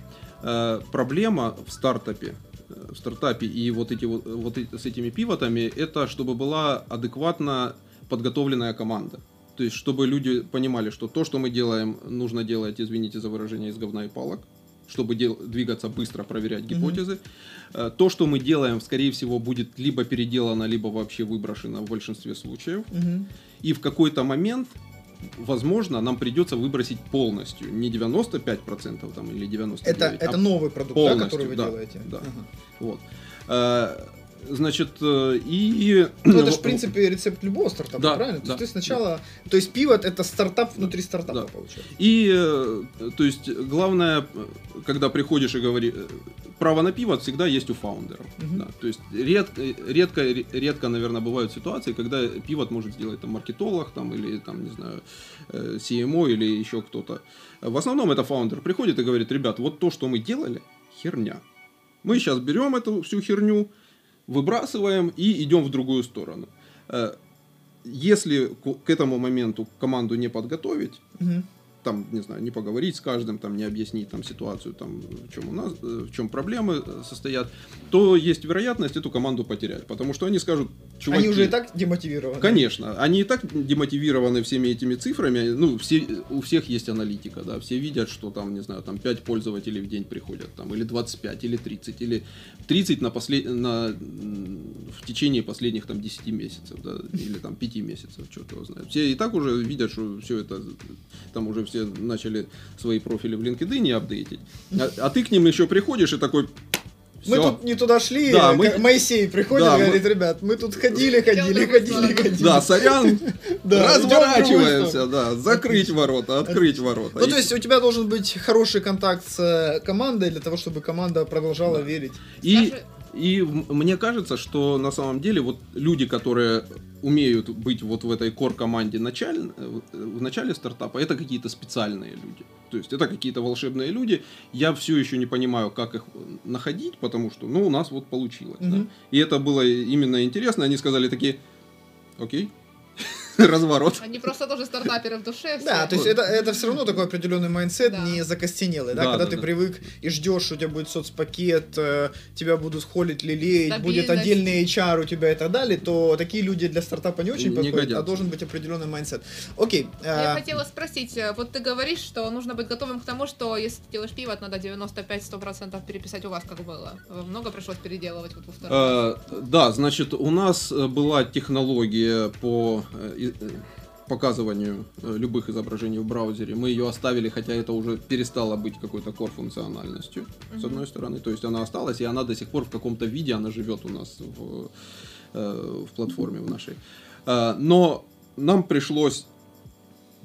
Speaker 3: э, проблема в стартапе, э, в стартапе и вот, эти, вот, вот с этими пивотами, это чтобы была адекватно подготовленная команда. То есть, чтобы люди понимали, что то, что мы делаем, нужно делать, извините за выражение, из говна и палок, чтобы дел- двигаться быстро, проверять гипотезы. Э, То, что мы делаем, скорее всего, будет либо переделано, либо вообще выброшено в большинстве случаев.
Speaker 2: Мгм.
Speaker 3: И в какой-то момент, возможно, нам придется выбросить полностью. Не 95% там, или 99%.
Speaker 2: Это, это
Speaker 3: а
Speaker 2: новый продукт, да, который вы
Speaker 3: да,
Speaker 2: делаете?
Speaker 3: да.
Speaker 2: Ага.
Speaker 3: Вот. Значит, э, и...
Speaker 2: Ну, это же, в [clears throat] принципе, рецепт любого стартапа,
Speaker 3: Да,
Speaker 2: правильно? То
Speaker 3: да,
Speaker 2: есть ты сначала... То есть пивот это стартап внутри стартапа,
Speaker 3: Да.
Speaker 2: получается.
Speaker 3: И, э, то есть, главное, э, когда приходишь и говоришь, право на пиво всегда есть у фаундеров.
Speaker 2: Мгм.
Speaker 3: Да, то есть, редко, редко, редко, наверное, бывают ситуации, когда пивот может сделать там маркетолог, там, или, там, не знаю, CMO или еще кто-то. В основном это фаундер приходит и говорит, ребят, вот то, что мы делали, херня. Мы сейчас берем эту всю херню, выбрасываем и идем в другую сторону. Э, Если к этому моменту команду не подготовить,
Speaker 2: Мгм.
Speaker 3: там, не знаю, не поговорить с каждым, там, не объяснить там ситуацию, там, в чем у нас, э, в чем проблемы э, состоят, то есть вероятность эту команду потерять, потому что они скажут, чуваки,
Speaker 2: Они уже и так демотивированы.
Speaker 3: Конечно, они и так демотивированы всеми этими цифрами. Ну, все, у всех есть аналитика, да, все видят, что там, не знаю, там 5 пользователей в день приходят, там, или 25, или 30, или 30 на послед... на... в течение последних там 10 месяцев, да, или там 5 месяцев, черт его знает. Все и так уже видят, что все это, там уже все начали свои профили в LinkedIn апдейтить. А, а ты к ним еще приходишь и такой,
Speaker 2: Мы
Speaker 3: «Всё,
Speaker 2: тут не туда шли,
Speaker 3: Да, мы-
Speaker 2: как Моисей приходит
Speaker 3: Да,
Speaker 2: и
Speaker 3: мы-
Speaker 2: говорит, ребят, мы тут ходили, ходили, ходили,
Speaker 1: сторону».
Speaker 2: ходили.
Speaker 3: Да, сорян, [laughs]
Speaker 2: Да,
Speaker 3: разворачиваемся, да, закрыть ворота, открыть ворота.
Speaker 2: Ну, то есть у тебя должен быть хороший контакт с э, командой для того, чтобы команда продолжала верить.
Speaker 3: И, и мне кажется, что на самом деле вот люди, которые умеют быть вот в этой core команде началь- э, в начале стартапа, это какие-то специальные люди. То есть это какие-то волшебные люди. Я все еще не понимаю, как их находить, потому что, ну, у нас вот получилось. да.
Speaker 2: Мгм.
Speaker 3: И это было именно интересно. Они сказали такие, окей, [laughs] разворот.
Speaker 1: Они просто тоже стартаперы в душе. все.
Speaker 2: Да, то есть это, это все равно такой определенный mindset,
Speaker 1: Да.
Speaker 2: не закостенелый, да,
Speaker 3: Да,
Speaker 2: когда
Speaker 3: да,
Speaker 2: ты
Speaker 3: да.
Speaker 2: привык и ждешь, у тебя будет соцпакет, э, тебя будут холить, лелеять, будет отдельный HR у тебя и так далее, то такие люди для стартапа не очень
Speaker 3: Не
Speaker 2: подходят, а
Speaker 3: годятся.
Speaker 2: должен быть определенный mindset. Окей.
Speaker 1: Я
Speaker 2: э,
Speaker 1: хотела спросить, э, вот ты говоришь, что нужно быть готовым к тому, что если ты делаешь pivot, надо 95-100% переписать у вас, как было. Э, Много пришлось переделывать вот во втором.
Speaker 3: Э, Да, значит, у нас э, была технология по э, э, показыванию э, любых изображений в браузере. Мы ее оставили, хотя это уже перестало быть какой-то core функциональностью, с
Speaker 1: Мгм.
Speaker 3: одной стороны. То есть она осталась, и она до сих пор в каком-то виде, она живет у нас в, э, в платформе в нашей. Э, Но нам пришлось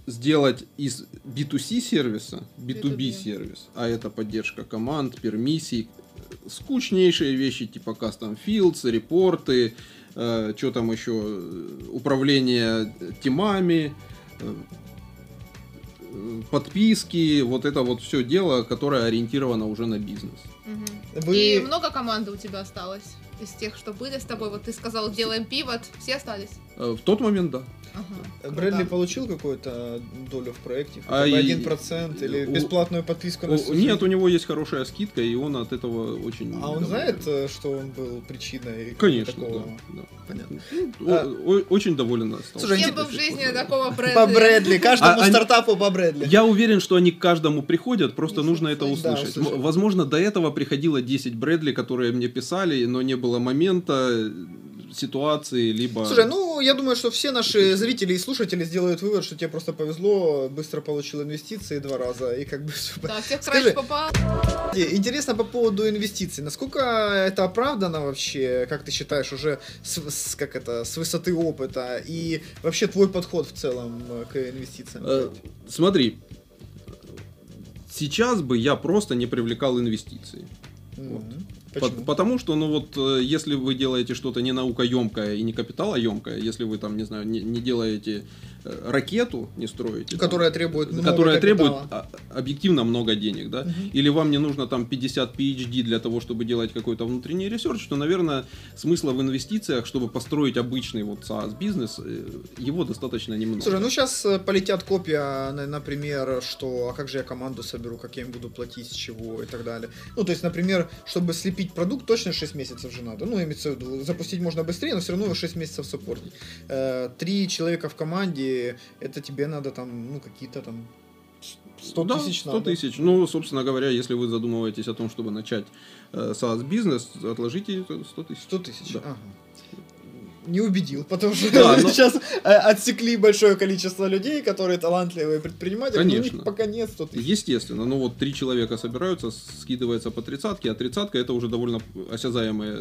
Speaker 3: сделать из B2C сервиса B2B,
Speaker 1: B2B.
Speaker 3: сервис, а это поддержка команд, пермиссий, скучнейшие вещи типа custom fields, репорты, что там еще, э, управление тимами, э, э, подписки, вот это вот все дело, которое ориентировано уже на бизнес.
Speaker 1: Мгм.
Speaker 2: Вы...
Speaker 1: И много команды у тебя осталось? Из тех, что были с тобой, вот ты сказал, делаем пивот, все остались?
Speaker 3: Э, В тот момент, да.
Speaker 1: Ага.
Speaker 2: Брэдли
Speaker 1: круто.
Speaker 2: получил какую-то долю в проекте?
Speaker 3: А
Speaker 2: один процент или
Speaker 3: у-
Speaker 2: бесплатную подписку всю
Speaker 3: Нет, у него есть хорошая скидка, и он от этого очень...
Speaker 2: А он
Speaker 3: доволен.
Speaker 2: знает, э, что он был причиной
Speaker 3: Конечно,
Speaker 2: такого?
Speaker 3: да, да.
Speaker 2: Понятно.
Speaker 3: Ну, о- Очень доволен остался.
Speaker 2: Слушай,
Speaker 1: Кем
Speaker 2: Кем
Speaker 1: бы в жизни такого
Speaker 2: По
Speaker 1: Брэдли?
Speaker 2: Брэдли, каждому
Speaker 3: А они-
Speaker 2: стартапу по Брэдли.
Speaker 3: Я уверен, что они к каждому приходят, просто
Speaker 2: Ну,
Speaker 3: нужно это
Speaker 2: да,
Speaker 3: услышать.
Speaker 2: услышать.
Speaker 3: М- Возможно, до этого приходило 10 Брэдли, которые мне писали, но не было момента, ситуации, либо...
Speaker 2: Слушай, ну, я думаю, что все наши зрители и слушатели сделают вывод, что тебе просто повезло, быстро получил инвестиции два раза, и как бы [laughs] все.
Speaker 1: Да, всех
Speaker 2: Скажи,
Speaker 1: попал.
Speaker 2: Интересно по поводу инвестиций. Насколько это оправдано вообще, как ты считаешь, уже с, с- как это, с высоты опыта и вообще твой подход в целом э, к инвестициям?
Speaker 3: Э, Смотри, сейчас бы я просто не привлекал инвестиции.
Speaker 2: Мгм.
Speaker 3: По-
Speaker 2: Почему?
Speaker 3: Потому что, ну вот, э, если вы делаете что-то не наукоемкое и не капиталоемкое, если вы там, не знаю, не, не делаете э, ракету, не строите, там,
Speaker 2: Которая требует много
Speaker 3: которая требует
Speaker 2: капитала.
Speaker 3: а, объективно много денег, да,
Speaker 2: Мгм.
Speaker 3: или вам не нужно там 50 PhD для того, чтобы делать какой-то внутренний research, то, наверное, смысла в инвестициях, чтобы построить обычный вот SaaS бизнес, э, его достаточно немного.
Speaker 2: Слушай, ну сейчас полетят копия, на- например, что а как же я команду соберу, как я им буду платить, с чего и так далее. Ну, то есть, например, чтобы слепить продукт, точно 6 месяцев же надо. Ну, имеется в виду, запустить можно быстрее, но все равно его 6 месяцев саппортить. Э, Три человека в команде, это тебе надо там, ну, какие-то там 100
Speaker 3: да,
Speaker 2: тысяч
Speaker 3: 100
Speaker 2: надо.
Speaker 3: тысяч. Ну, собственно говоря, если вы задумываетесь о том, чтобы начать э, SaaS-бизнес, отложите это 100 тысяч.
Speaker 2: 100 тысяч.
Speaker 3: Да.
Speaker 2: Ага. Не убедил, потому что
Speaker 3: Да, [laughs] но-
Speaker 2: сейчас э, отсекли большое количество людей, которые талантливые предприниматели, но у
Speaker 3: Конечно.
Speaker 2: них пока нет 100 тысяч.
Speaker 3: Естественно, ну вот три человека собираются, скидывается по тридцатке, а тридцатка это уже довольно осязаемые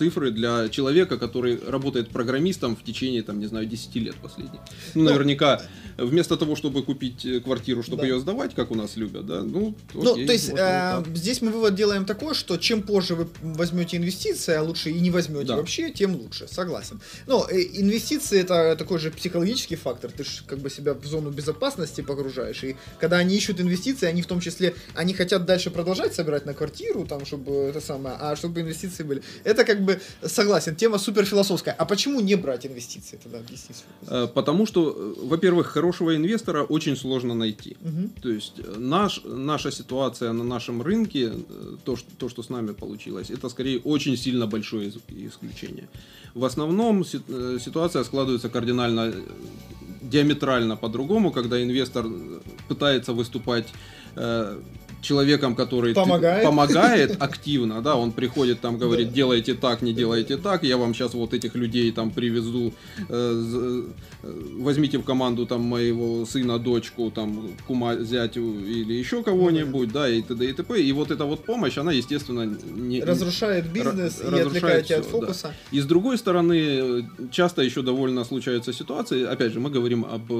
Speaker 3: цифры для человека, который работает программистом в течение, там, не знаю, 10 лет последних. Ну,
Speaker 2: Ну,
Speaker 3: наверняка, вместо того, чтобы купить э, квартиру, чтобы
Speaker 2: Да.
Speaker 3: ее сдавать, как у нас любят, да, ну,
Speaker 2: Ну,
Speaker 3: окей,
Speaker 2: то есть, э,
Speaker 3: вот
Speaker 2: здесь мы вывод делаем такой, что чем позже вы возьмете инвестиции, а лучше и не возьмете
Speaker 3: Да.
Speaker 2: вообще, тем лучше. Согласен. Но э, инвестиции это такой же психологический фактор. Ты же как бы себя в зону безопасности погружаешь. И когда они ищут инвестиции, они в том числе, они хотят дальше продолжать собирать на квартиру, там, чтобы это самое, а чтобы инвестиции были. Это как бы согласен, тема супер философская. А почему не брать инвестиции тогда? Объясни.
Speaker 3: Э, Потому что, э, во-первых, хорошего инвестора очень сложно найти.
Speaker 2: Мгм.
Speaker 3: То есть э, наш, наша ситуация на нашем рынке, то что, то, что с нами получилось, это скорее очень сильно большое исключение. В основном си- ситуация складывается кардинально, диаметрально по-другому, когда инвестор пытается выступать человеком, который
Speaker 2: Помогает.
Speaker 3: помогает [laughs] активно, да, он приходит там, говорит, делайте так, не делайте так, я вам сейчас вот этих людей там привезу, э, э, возьмите в команду там моего сына, дочку, там кума, зятю или еще кого-нибудь, да, и т.д. и т.п. И вот эта вот помощь, она, естественно, не...
Speaker 2: Разрушает бизнес и отвлекает тебя от
Speaker 3: всё, да.
Speaker 2: фокуса.
Speaker 3: И с другой стороны, э, часто еще довольно случаются ситуации, опять же, мы говорим об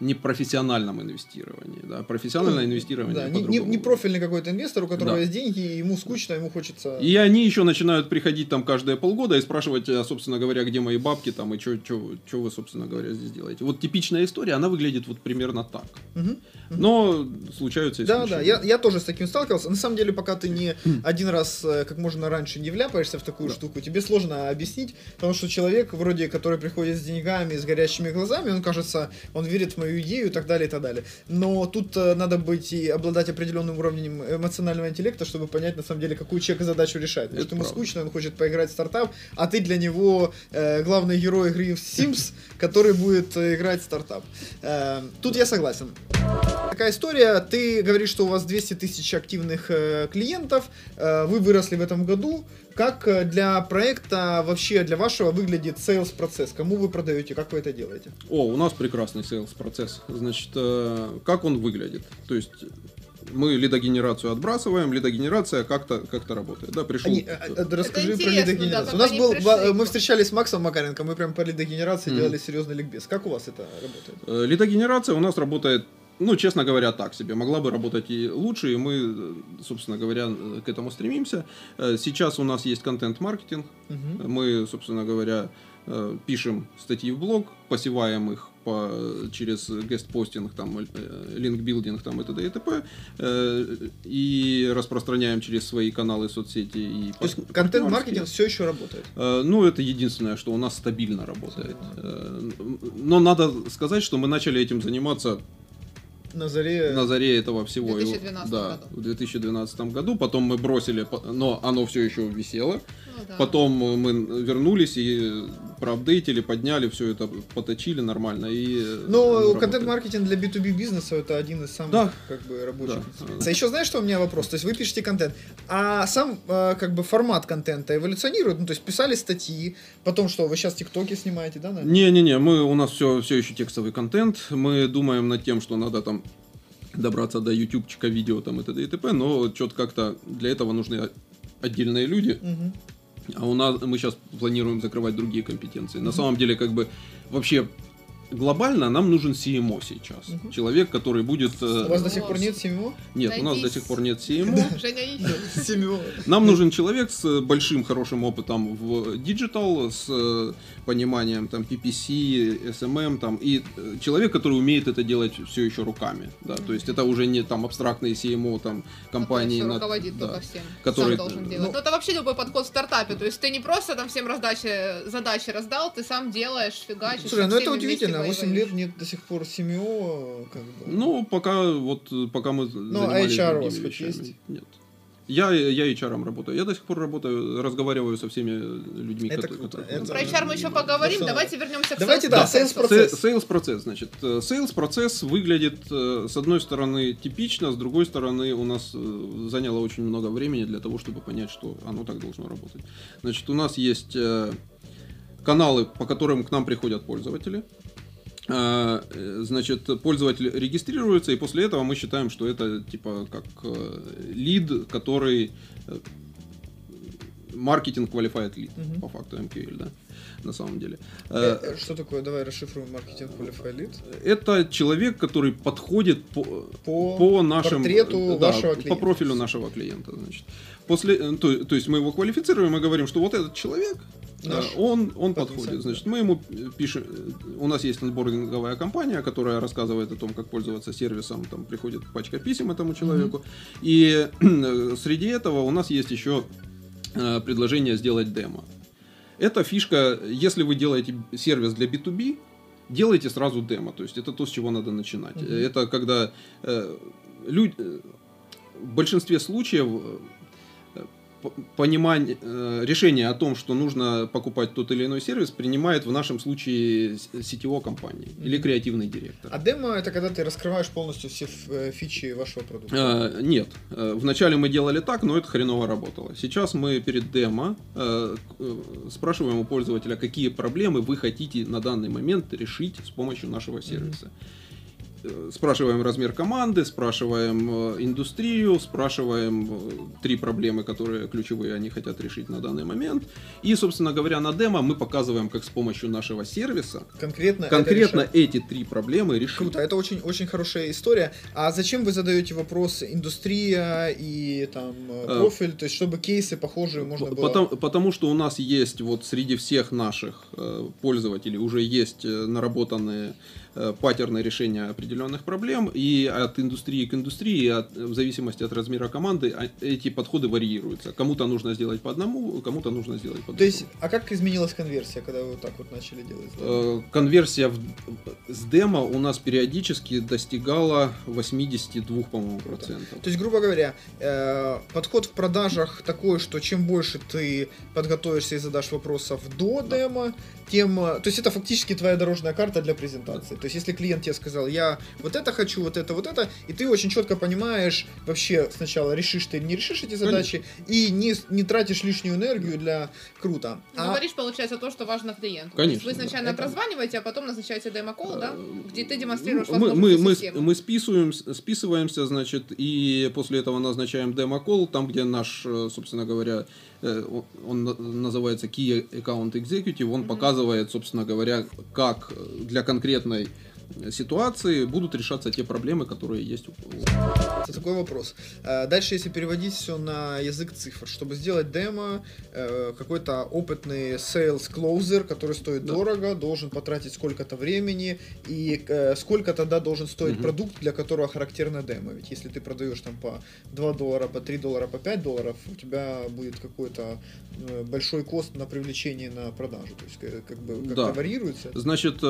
Speaker 3: непрофессиональном инвестировании, да, профессиональное инвестирование
Speaker 2: Да, не, не, профильный какой-то инвестор, у которого
Speaker 3: Да.
Speaker 2: есть деньги, и ему скучно, ему хочется...
Speaker 3: И они еще начинают приходить там каждые полгода и спрашивать, а, собственно говоря, где мои бабки там и что вы, собственно говоря, здесь делаете. Вот типичная история, она выглядит вот примерно так.
Speaker 2: Мгм.
Speaker 3: Но случаются
Speaker 2: Да,
Speaker 3: исключения.
Speaker 2: да, я, я тоже с таким сталкивался. На самом деле, пока ты не [clears throat] один раз э, как можно раньше не вляпаешься в такую
Speaker 3: Да.
Speaker 2: штуку, тебе сложно объяснить, потому что человек, вроде, который приходит с деньгами, с горящими глазами, он кажется, он верит в мою идею и так далее, и так далее. Но тут э, надо быть и обладать определенным уровнем эмоционального интеллекта, чтобы понять, на самом деле, какую человек задачу решает. Потому что ему скучно, он хочет поиграть в стартап, а ты для него э, главный герой игры в Sims, [laughs] который будет э, играть в стартап. Э, тут я согласен. Такая история, ты говоришь, что у вас 200 тысяч активных э, клиентов, э, вы выросли в этом году. Как э, для проекта, вообще для вашего выглядит sales процесс? Кому вы продаете, как вы это делаете?
Speaker 3: О, у нас прекрасный sales процесс. Значит, э, как он выглядит? То есть мы лидогенерацию отбрасываем, лидогенерация как-то как работает. Да, пришел.
Speaker 2: Они, э, расскажи
Speaker 1: Это
Speaker 2: про лидогенерацию.
Speaker 1: да,
Speaker 2: у нас был,
Speaker 1: пришли.
Speaker 2: мы встречались с Максом Макаренко, мы прям по лидогенерации
Speaker 3: Мгм.
Speaker 2: делали серьезный ликбез. Как у вас это работает?
Speaker 3: Лидогенерация у нас работает, ну, честно говоря, так себе. Могла бы работать и лучше, и мы, собственно говоря, к этому стремимся. Э, Сейчас у нас есть контент-маркетинг.
Speaker 2: Мгм.
Speaker 3: Мы, собственно говоря, э, пишем статьи в блог, посеваем их по, через гест-постинг, там, э, линк-билдинг там, и т.д. и т.п. И распространяем через свои каналы соцсети. И
Speaker 2: То есть контент-маркетинг все еще работает.
Speaker 3: Ну, это единственное, что у нас стабильно работает. Но надо сказать, что мы начали этим заниматься
Speaker 2: На заре...
Speaker 3: на заре этого всего.
Speaker 1: В 2012
Speaker 3: да,
Speaker 1: году.
Speaker 3: в 2012 году. Потом мы бросили, но оно все еще висело.
Speaker 1: Ну да.
Speaker 3: Потом мы вернулись и проапдейтили, подняли, все это поточили нормально. И оно
Speaker 2: Но
Speaker 3: работает.
Speaker 2: контент-маркетинг для B2B бизнеса это один из самых
Speaker 3: Да.
Speaker 2: как бы рабочих.
Speaker 3: Да.
Speaker 2: А еще знаешь, что у меня вопрос? То есть вы пишете контент, а сам э, как бы формат контента эволюционирует? Ну, то есть писали статьи, потом что, вы сейчас тиктоки снимаете, да?
Speaker 3: Не-не-не, мы, у нас все, все еще текстовый контент. Мы думаем над тем, что надо там добраться до ютубчика, видео там и т.д. и т.п. Но что-то как-то для этого нужны отдельные люди.
Speaker 2: Мгм.
Speaker 3: А у нас мы сейчас планируем закрывать другие компетенции. На самом деле, как бы вообще глобально нам нужен CMO сейчас.
Speaker 2: Мгм.
Speaker 3: Человек, который будет... э,
Speaker 2: У вас до сих пор нет CMO?
Speaker 3: Нет, у нас до сих пор нет CMO.
Speaker 1: Женя. [laughs]
Speaker 3: Нам нужен человек с большим хорошим опытом в digital, с э, пониманием там PPC, SMM там и э, человек, который умеет это делать все еще руками, да, то есть это уже не там абстрактные CMO там компании,
Speaker 1: Который руководит
Speaker 3: да,
Speaker 1: только всем.
Speaker 3: который-
Speaker 1: сам должен
Speaker 3: ну,
Speaker 1: делать. Ну, это вообще любой подход в стартапе. То есть ты не просто там всем раздачи, задачи раздал, ты сам делаешь, фигачишь.
Speaker 2: Слушай, ну это
Speaker 1: всеми
Speaker 2: удивительно, 8
Speaker 1: воюешь.
Speaker 2: лет нет до сих пор семьи, как бы.
Speaker 3: Ну, пока вот э, пока мы занимались
Speaker 2: HR у вас хоть есть?
Speaker 3: Нет. Я, я HR работаю. Я до сих пор работаю, разговариваю со всеми людьми,
Speaker 2: Это
Speaker 3: которые...
Speaker 2: круто, это-
Speaker 1: Про HR мы еще поговорим,
Speaker 2: Да.
Speaker 1: давайте вернемся к
Speaker 2: Давайте,
Speaker 1: sales
Speaker 2: да,
Speaker 1: процессу.
Speaker 2: sales процесс.
Speaker 3: Sales процесс, значит, sales процесс выглядит э, с одной стороны типично, с другой стороны у нас э, заняло очень много времени для того, чтобы понять, что оно так должно работать. Значит, у нас есть э, каналы, по которым к нам приходят пользователи. А, э, Значит, пользователь регистрируется, и после этого мы считаем, что это типа как э, лид, который э, маркетинг qualified lead,
Speaker 2: Мгм.
Speaker 3: по факту MQL, да, на самом деле.
Speaker 2: Что такое? Давай расшифруем маркетинг Qualified Lead.
Speaker 3: это человек, который подходит по,
Speaker 2: По,
Speaker 3: по нашим
Speaker 2: портрету
Speaker 3: да,
Speaker 2: вашего
Speaker 3: по
Speaker 2: клиента.
Speaker 3: профилю нашего клиента, значит. После, то, то есть мы его квалифицируем и говорим, что вот этот человек,
Speaker 2: Наш
Speaker 3: он, он подходит. Значит, мы ему пишем, э, у нас есть онбординговая компания, которая рассказывает о том, как пользоваться сервисом, там приходит пачка писем этому человеку, и э, [clears throat] среди этого у нас есть еще э, предложение сделать демо. Эта фишка, если вы делаете сервис для B2B, делайте сразу демо. То есть это то, с чего надо начинать.
Speaker 2: Мгм.
Speaker 3: Это когда э, люди, в большинстве случаев понимание, э, решение о том, что нужно покупать тот или иной сервис, принимает в нашем случае сетевой компании или креативный директор.
Speaker 2: А демо это когда ты раскрываешь полностью все э, фичи вашего продукта.
Speaker 3: Э, нет. Э, Вначале мы делали так, но это хреново работало. Сейчас мы перед демо спрашиваем у пользователя, какие проблемы вы хотите на данный момент решить с помощью нашего сервиса. Э, Спрашиваем размер команды, спрашиваем э, индустрию, спрашиваем э, три проблемы, которые ключевые они хотят решить на данный момент. И, собственно говоря, на демо мы показываем, как с помощью нашего сервиса
Speaker 2: Конкретно,
Speaker 3: конкретно эти три проблемы решить.
Speaker 2: Круто, это очень, очень хорошая история. А зачем вы задаете вопрос индустрия и там э,
Speaker 3: Э,
Speaker 2: профиль, то есть чтобы кейсы похожие можно было...
Speaker 3: Потому, потому что у нас есть вот среди всех наших э, пользователей уже есть э, наработанные э, паттерны решения определенных проблем, и от индустрии к индустрии, от- в зависимости от размера команды, а- эти подходы варьируются. Кому-то нужно сделать по одному, кому-то нужно сделать по
Speaker 2: То есть,
Speaker 3: другому.
Speaker 2: а как изменилась конверсия, когда вы вот так вот начали делать?
Speaker 3: Э, Конверсия в- с демо у нас периодически достигала 82, по-моему, процентов.
Speaker 2: То есть, грубо говоря, э, подход в продажах такой, что чем больше ты подготовишься и задашь вопросов до демо, тем... э, То есть, это фактически твоя дорожная карта для презентации. То есть, если клиент тебе сказал, я вот это хочу, вот это, вот это, и ты очень четко понимаешь, вообще сначала решишь ты или не решишь эти задачи, и не, не тратишь лишнюю энергию для... Круто. А-
Speaker 1: Говоришь, получается, то, что важно клиенту.
Speaker 3: Конечно,
Speaker 1: вы
Speaker 3: да.
Speaker 1: сначала
Speaker 2: Это-
Speaker 1: прозваниваете, а потом назначаете демо-колл, да? Где ты демонстрируешь
Speaker 3: Ну, мы, мы, мы,
Speaker 1: системы.
Speaker 3: мы списываем, списываемся, значит, и после этого назначаем демо-колл, там, где наш, э, собственно говоря, э, он- он на- называется Key Account Executive, он показывает, собственно говоря, как для конкретной ситуации будут решаться те проблемы, которые есть у
Speaker 2: Это такой вопрос. Э, Дальше, если переводить все на язык цифр, чтобы сделать демо, э, какой-то опытный sales closer, который стоит
Speaker 3: Да.
Speaker 2: дорого, должен потратить сколько-то времени, и э, сколько тогда должен стоить
Speaker 3: Мгм.
Speaker 2: продукт, для которого характерно демо. Ведь если ты продаешь там по 2 доллара, по 3 доллара, по 5 долларов, у тебя будет какой-то большой кост на привлечение на продажу. То есть как бы как-то
Speaker 3: Да.
Speaker 2: варьируется.
Speaker 3: Значит,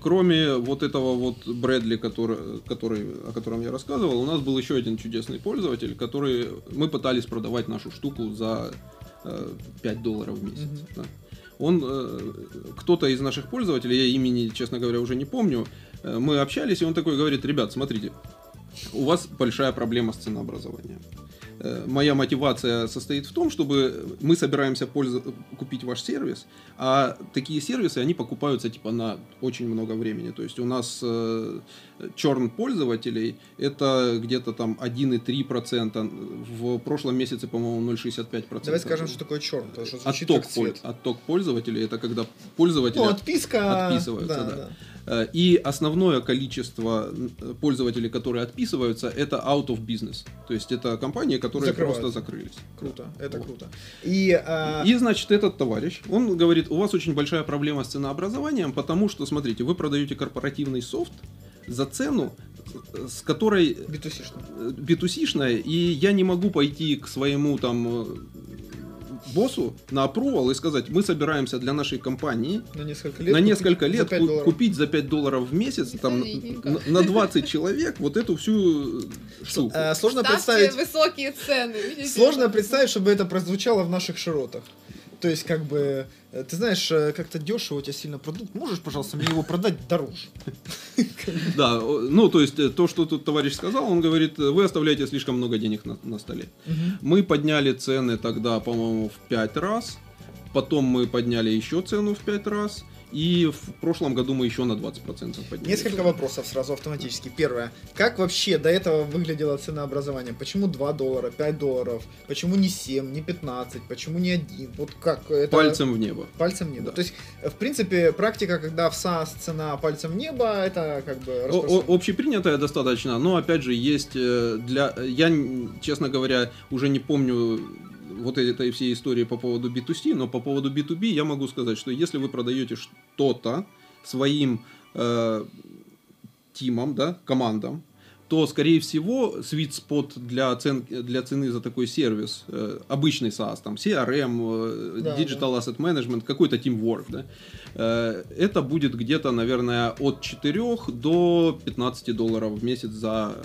Speaker 3: кроме вот этого вот Брэдли, который, который, о котором я рассказывал, у нас был еще один чудесный пользователь, который мы пытались продавать нашу штуку за э, 5 долларов в месяц.
Speaker 2: Мгм.
Speaker 3: да. Он, э, кто-то из наших пользователей, я имени, честно говоря, уже не помню, э, мы общались, и он такой говорит, ребят, смотрите, у вас большая проблема с ценообразованием. Э, Моя мотивация состоит в том, чтобы мы собираемся пользу- купить ваш сервис, а такие сервисы, они покупаются типа на очень много времени. То есть у нас э, черн пользователей это где-то там 1,3%, в прошлом месяце, по-моему, 0,65%.
Speaker 2: Давай скажем, что такое черт, потому что звучит
Speaker 3: Отток,
Speaker 2: как цвет.
Speaker 3: отток пользователей это когда пользователи
Speaker 2: Ну, отписка.
Speaker 3: отписываются,
Speaker 2: да,
Speaker 3: да.
Speaker 2: да.
Speaker 3: Э, И основное количество э, пользователей, которые отписываются, это out of business. То есть это компании, которые
Speaker 2: Закрываются.
Speaker 3: просто закрылись.
Speaker 2: Круто, это
Speaker 3: Вот.
Speaker 2: круто. И, а,
Speaker 3: И, значит, этот товарищ, он говорит, у вас очень большая проблема с ценообразованием, потому что, смотрите, вы продаете корпоративный софт за цену, с которой
Speaker 2: битусишно.
Speaker 3: э, B2C-шная, и я не могу пойти к своему там боссу на approval и сказать, мы собираемся для нашей компании
Speaker 2: На несколько лет.
Speaker 3: на
Speaker 2: купить
Speaker 3: несколько
Speaker 2: за
Speaker 3: лет
Speaker 2: 5
Speaker 3: ку-
Speaker 2: долларов.
Speaker 3: купить за 5 долларов в месяц там, на, на 20 человек вот эту всю э, штуку.
Speaker 2: Э, Сложно
Speaker 1: Ставьте
Speaker 2: представить,
Speaker 1: высокие цены.
Speaker 2: сложно представить, чтобы это прозвучало в наших широтах. То есть, как бы, э, ты знаешь, э, как-то дешево у тебя сильно продукт. Можешь, пожалуйста, мне его продать дороже? [laughs]
Speaker 3: Да, ну то есть э, то, что тут товарищ сказал, он говорит, вы оставляете слишком много денег на, на столе. Мы подняли цены тогда, по-моему, в 5 раз, потом мы подняли еще цену в 5 раз, и в прошлом году мы еще на 20% подняли.
Speaker 2: Несколько вопросов сразу автоматически. Первое. Как вообще до этого выглядело ценообразование? Почему 2 доллара, 5 долларов? Почему не 7, не 15? Почему не 1? Вот как это...
Speaker 3: Пальцем в небо.
Speaker 2: Пальцем в небо.
Speaker 3: Да.
Speaker 2: То есть, в принципе, практика, когда в SaaS цена пальцем в небо, это как бы распространено.
Speaker 3: Общепринятая достаточно, но опять же есть э, для... Я, честно говоря, уже не помню вот этой всей истории по поводу B2C, но по поводу B2B я могу сказать, что если вы продаете что-то своим э, тимам, да, командам, то, скорее всего, sweet spot для, цен, для цены за такой сервис, э, обычный SaaS, там, CRM, э,
Speaker 2: Да,
Speaker 3: Digital Asset Management, какой-то teamwork, да, э, это будет где-то, наверное, от 4 до 15 долларов в месяц за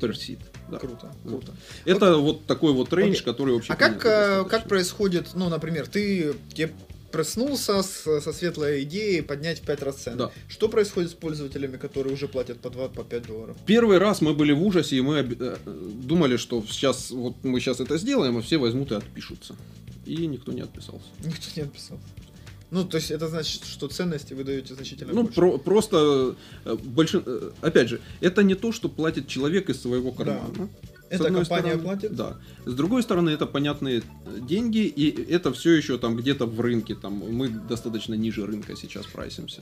Speaker 3: per seat. Да.
Speaker 2: Круто, круто.
Speaker 3: Это вот такой вот рейндж,
Speaker 2: Окей.
Speaker 3: который вообще
Speaker 2: А как,
Speaker 3: принятый
Speaker 2: э,
Speaker 3: достаточно.
Speaker 2: как происходит, ну, например, ты тебе проснулся с- со светлой идеей поднять в 5 раз цены.
Speaker 3: Да.
Speaker 2: Что происходит с пользователями, которые уже платят по 2, по 5 долларов?
Speaker 3: Первый раз мы были в ужасе, и мы э, думали, что сейчас вот мы сейчас это сделаем, и все возьмут и отпишутся. И никто не отписался.
Speaker 2: Никто не отписал. Ну, то есть это значит, что ценности вы даете значительно
Speaker 3: Ну,
Speaker 2: больше.
Speaker 3: про- просто э, большин- э, опять же, это не то, что платит человек из своего кармана. С
Speaker 2: Эта
Speaker 3: одной
Speaker 2: компания
Speaker 3: стороны,
Speaker 2: платит?
Speaker 3: Да. С другой стороны, это понятные э, деньги, и это все еще там где-то в рынке. Там мы достаточно ниже рынка сейчас прайсимся.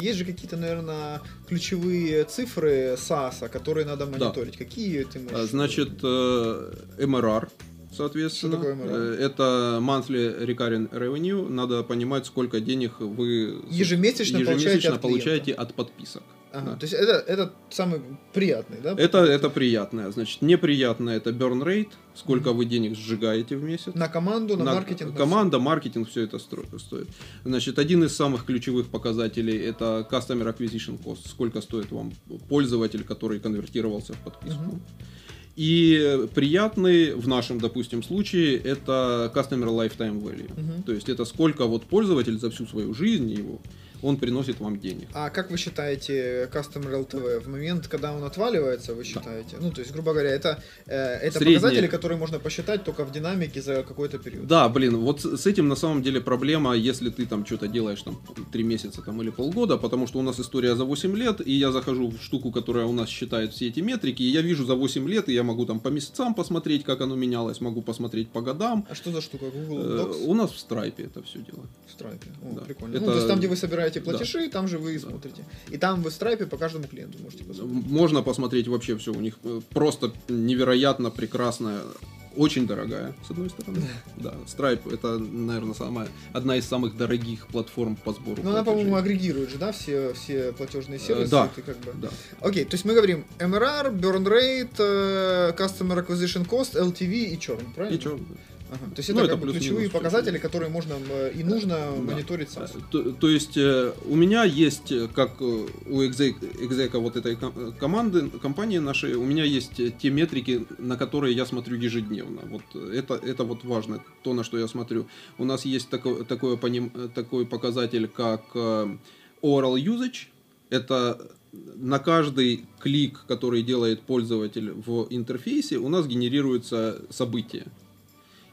Speaker 2: Есть же какие-то, наверное, ключевые цифры SaaS, которые надо мониторить. Какие ты можешь?
Speaker 3: Значит, MRR, соответственно.
Speaker 2: Что такое?
Speaker 3: Э, Это monthly recurring revenue. Надо понимать, сколько денег вы
Speaker 2: Ежемесячно получаете
Speaker 3: ежемесячно
Speaker 2: от
Speaker 3: получаете
Speaker 2: клиента.
Speaker 3: от подписок.
Speaker 2: Ага,
Speaker 3: Да.
Speaker 2: То есть это, это самый приятный, да?
Speaker 3: Это, это приятное. Значит, неприятное это burn rate, сколько вы денег сжигаете в месяц.
Speaker 2: На команду, на, маркетинг. на
Speaker 3: команда, маркетинг, все это стоит. Значит, один из самых ключевых показателей это customer acquisition cost, сколько стоит вам пользователь, который конвертировался в подписку.
Speaker 2: Мгм.
Speaker 3: И приятный в нашем, допустим, случае это customer lifetime value.
Speaker 2: Мгм.
Speaker 3: То есть это сколько вот пользователь за всю свою жизнь его он приносит вам денег.
Speaker 2: А как вы считаете Customer LTV? В момент, когда он отваливается, вы считаете? Ну, то есть, грубо говоря, это, э, это
Speaker 3: Среднее.
Speaker 2: показатели, которые можно посчитать только в динамике за какой-то период.
Speaker 3: Да, блин, вот с этим на самом деле проблема, если ты там что-то делаешь там 3 месяца там, или полгода, потому что у нас история за 8 лет, и я захожу в штуку, которая у нас считает все эти метрики, и я вижу за 8 лет, и я могу там по месяцам посмотреть, как оно менялось, могу посмотреть по годам.
Speaker 2: А что за штука? Google
Speaker 3: Э,
Speaker 2: Docs?
Speaker 3: У нас в Stripe это все дело.
Speaker 2: В Stripe. О,
Speaker 3: да.
Speaker 2: прикольно.
Speaker 3: Это-
Speaker 2: Ну, то есть там, где вы собираете нажимаете платежи, там же вы и смотрите. И там в Stripe по каждому клиенту можете посмотреть.
Speaker 3: Можно посмотреть вообще все у них. э, Просто невероятно прекрасная. Очень дорогая, с одной стороны. Да, Stripe это, наверное, самая, одна из самых дорогих платформ по сбору
Speaker 2: Ну, она, по-моему, агрегирует же, да, все, все платежные сервисы.
Speaker 3: Э, да.
Speaker 2: и как бы...
Speaker 3: Да.
Speaker 2: Окей, то есть мы говорим MRR, burn rate, э, customer acquisition cost, LTV и churn, правильно?
Speaker 3: И чё?
Speaker 2: Ага, То есть
Speaker 3: Ну,
Speaker 2: это,
Speaker 3: это
Speaker 2: как ключевые показатели, которые можно э, и нужно
Speaker 3: Да.
Speaker 2: мониторить сам.
Speaker 3: То, то есть э, у меня есть, э, как э, у экзек, экзека вот этой ком- э, команды, компании нашей, у меня есть э, те метрики, на которые я смотрю ежедневно. Вот э, это, это вот важно, то, на что я смотрю. У нас есть такой, э, такой показатель, как э, overall usage. Это на каждый клик, который делает пользователь в интерфейсе, у нас генерируется событие.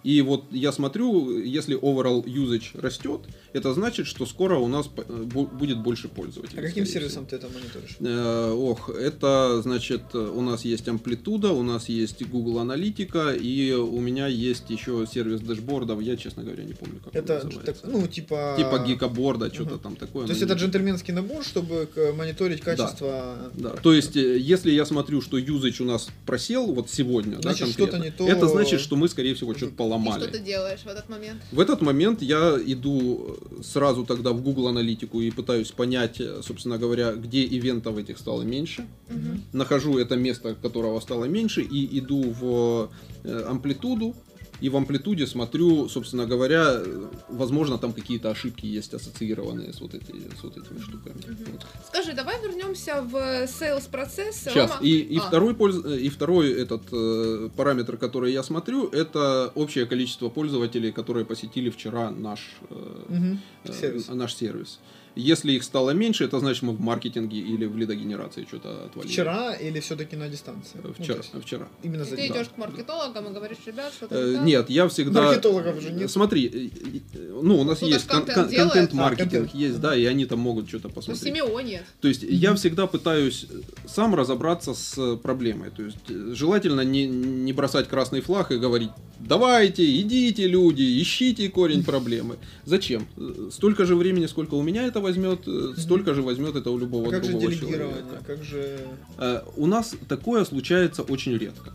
Speaker 3: И вот я смотрю, если overall usage растет, это значит, что скоро у нас бу- будет больше пользователей.
Speaker 2: А каким сервисом ты это мониторишь?
Speaker 3: Э, Ох, это значит, у нас есть амплитуда, у нас есть Google Аналитика, и у меня есть еще сервис дэшбордов, я, честно говоря, не помню, как
Speaker 2: Это,
Speaker 3: он называется.
Speaker 2: так, ну, типа...
Speaker 3: Типа гикоборда, что-то
Speaker 2: Мгм.
Speaker 3: там такое.
Speaker 2: То есть это джентльменский набор, чтобы к- мониторить качество...
Speaker 3: Да, то есть, э, если я смотрю, что юзач у нас просел вот сегодня, да,
Speaker 2: Значит,
Speaker 3: конкретно,
Speaker 2: что-то не то-
Speaker 3: это значит, что мы, скорее всего, что-то
Speaker 1: И
Speaker 3: поломали.
Speaker 1: что ты делаешь в этот момент?
Speaker 3: В этот момент я иду сразу тогда в Google Аналитику и пытаюсь понять, э, собственно говоря, где ивентов этих стало меньше.
Speaker 1: Мгм.
Speaker 3: Нахожу это место, которого стало меньше, и иду в э, амплитуду. И в амплитуде смотрю, собственно говоря, возможно, там какие-то ошибки есть ассоциированные с вот, эти, с вот этими штуками. Вот.
Speaker 1: Скажи, давай вернемся в sales процесс.
Speaker 3: Сейчас.
Speaker 1: Рома-
Speaker 3: И, и
Speaker 1: А,
Speaker 3: второй, польз- и второй этот э, параметр, который я смотрю, это общее количество пользователей, которые посетили вчера наш, э, э,
Speaker 2: Сервис.
Speaker 3: наш сервис. Если их стало меньше, это значит мы в маркетинге или в лидогенерации что-то отвалили.
Speaker 2: Вчера или все-таки на дистанции?
Speaker 3: Э,
Speaker 2: Ну,
Speaker 3: Вчера.
Speaker 2: то есть
Speaker 3: вчера.
Speaker 2: именно
Speaker 1: и
Speaker 2: за
Speaker 1: ты
Speaker 2: день.
Speaker 1: идешь к маркетологам и говоришь, ребят, что-то
Speaker 3: Э. Нет, я всегда...
Speaker 2: Маркетологов же нет.
Speaker 3: Смотри, э, э, ну, у нас
Speaker 1: Кто-то
Speaker 3: есть кон-
Speaker 1: контент
Speaker 3: кон- контент-маркетинг,
Speaker 2: А, контент.
Speaker 3: есть, да, и они там могут что-то
Speaker 1: То
Speaker 3: посмотреть.
Speaker 1: CMO нет.
Speaker 3: То есть я всегда пытаюсь сам разобраться с проблемой. То есть желательно не, не бросать красный флаг и говорить, давайте, идите, люди, ищите корень проблемы. Зачем? Столько же времени, сколько у меня это возьмет, э, столько же возьмет это у любого
Speaker 2: А как же
Speaker 3: другого
Speaker 2: делегирование?
Speaker 3: человека.
Speaker 2: Как же...
Speaker 3: Э, У нас такое случается очень редко.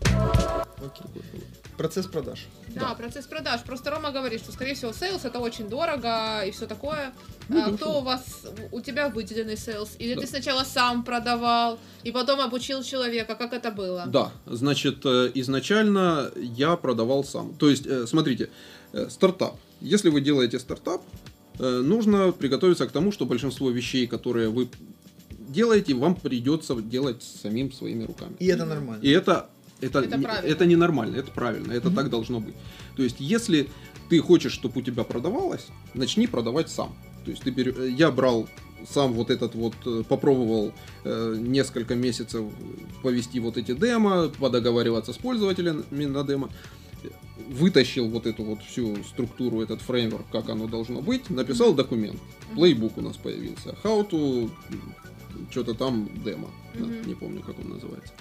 Speaker 2: Окей. Процесс продаж.
Speaker 1: Да, процесс продаж. Просто Рома говорит, что, скорее всего, sales это очень дорого и все такое.
Speaker 3: Ну,
Speaker 1: А
Speaker 3: да,
Speaker 1: кто
Speaker 3: что?
Speaker 1: у вас, у тебя выделенный sales? Или
Speaker 3: Да.
Speaker 1: ты сначала сам продавал и потом обучил человека? Как это было?
Speaker 3: Да, значит, э, изначально я продавал сам. То есть, смотрите, стартап. Если вы делаете стартап, нужно приготовиться к тому, что большинство вещей, которые вы делаете, вам придется делать самим своими руками.
Speaker 2: И это нормально.
Speaker 3: И это это,
Speaker 1: Это
Speaker 3: не- это ненормально, это правильно, это так должно быть. То есть, если ты хочешь, чтобы у тебя продавалось, начни продавать сам. То есть, ты берё- э, я брал сам вот этот вот, э, попробовал э, несколько месяцев повести вот эти демо, подоговариваться с пользователями на демо, вытащил вот эту вот всю структуру, этот фреймворк, как оно должно быть, написал документ. Плейбук у нас появился. How to что-то там демо. да, не помню, как он называется.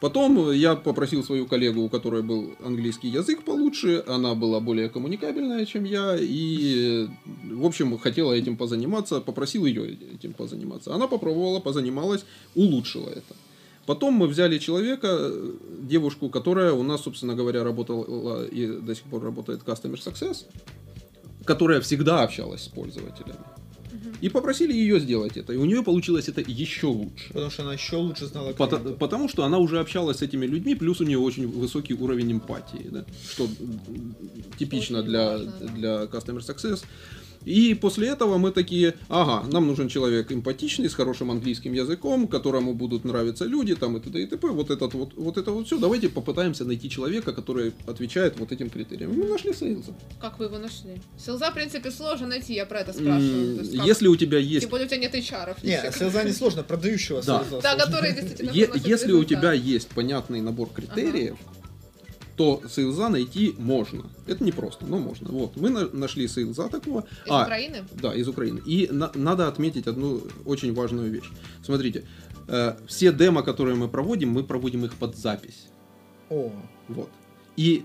Speaker 3: Потом я попросил свою коллегу, у которой был английский язык получше, она была более коммуникабельная, чем я, и, в общем, хотела этим позаниматься, попросил ее этим позаниматься. Она попробовала, позанималась, улучшила это. Потом мы взяли человека, э, девушку, которая у нас, собственно говоря, работала и до сих пор работает Customer Success, которая всегда общалась с пользователями. И попросили ее сделать это. И у нее получилось это еще лучше.
Speaker 2: Потому что она еще лучше знала
Speaker 3: Пото-
Speaker 2: клиентов.
Speaker 3: потому что она уже общалась с этими людьми, плюс у нее очень высокий уровень эмпатии, да, что типично
Speaker 1: Очень
Speaker 3: для,
Speaker 1: важно,
Speaker 3: для Customer Success. И после этого мы такие, ага, нам нужен человек эмпатичный, с хорошим английским языком, которому будут нравиться люди, там и т.д. и т.п. Вот, этот вот, вот это вот все. Давайте попытаемся найти человека, который отвечает вот этим критериям. Мы нашли сейлза.
Speaker 1: Как вы его нашли? Сейлза, в принципе, сложно найти, я про это спрашиваю. Есть как-
Speaker 3: Если у тебя есть
Speaker 1: Тем более у тебя нет HR.
Speaker 2: Не, селза не сложно, продающего
Speaker 3: Да.
Speaker 2: селза
Speaker 1: Да, которые действительно
Speaker 3: если у тебя есть понятный набор критериев, то сейлза найти можно. Это не просто, но можно. Вот, мы на- нашли сейлза такого.
Speaker 1: Из
Speaker 3: А,
Speaker 1: Украины?
Speaker 3: Да, из Украины. И на- надо отметить одну очень важную вещь. Смотрите, э, все демо, которые мы проводим, мы проводим их под запись.
Speaker 2: О,
Speaker 3: Вот. И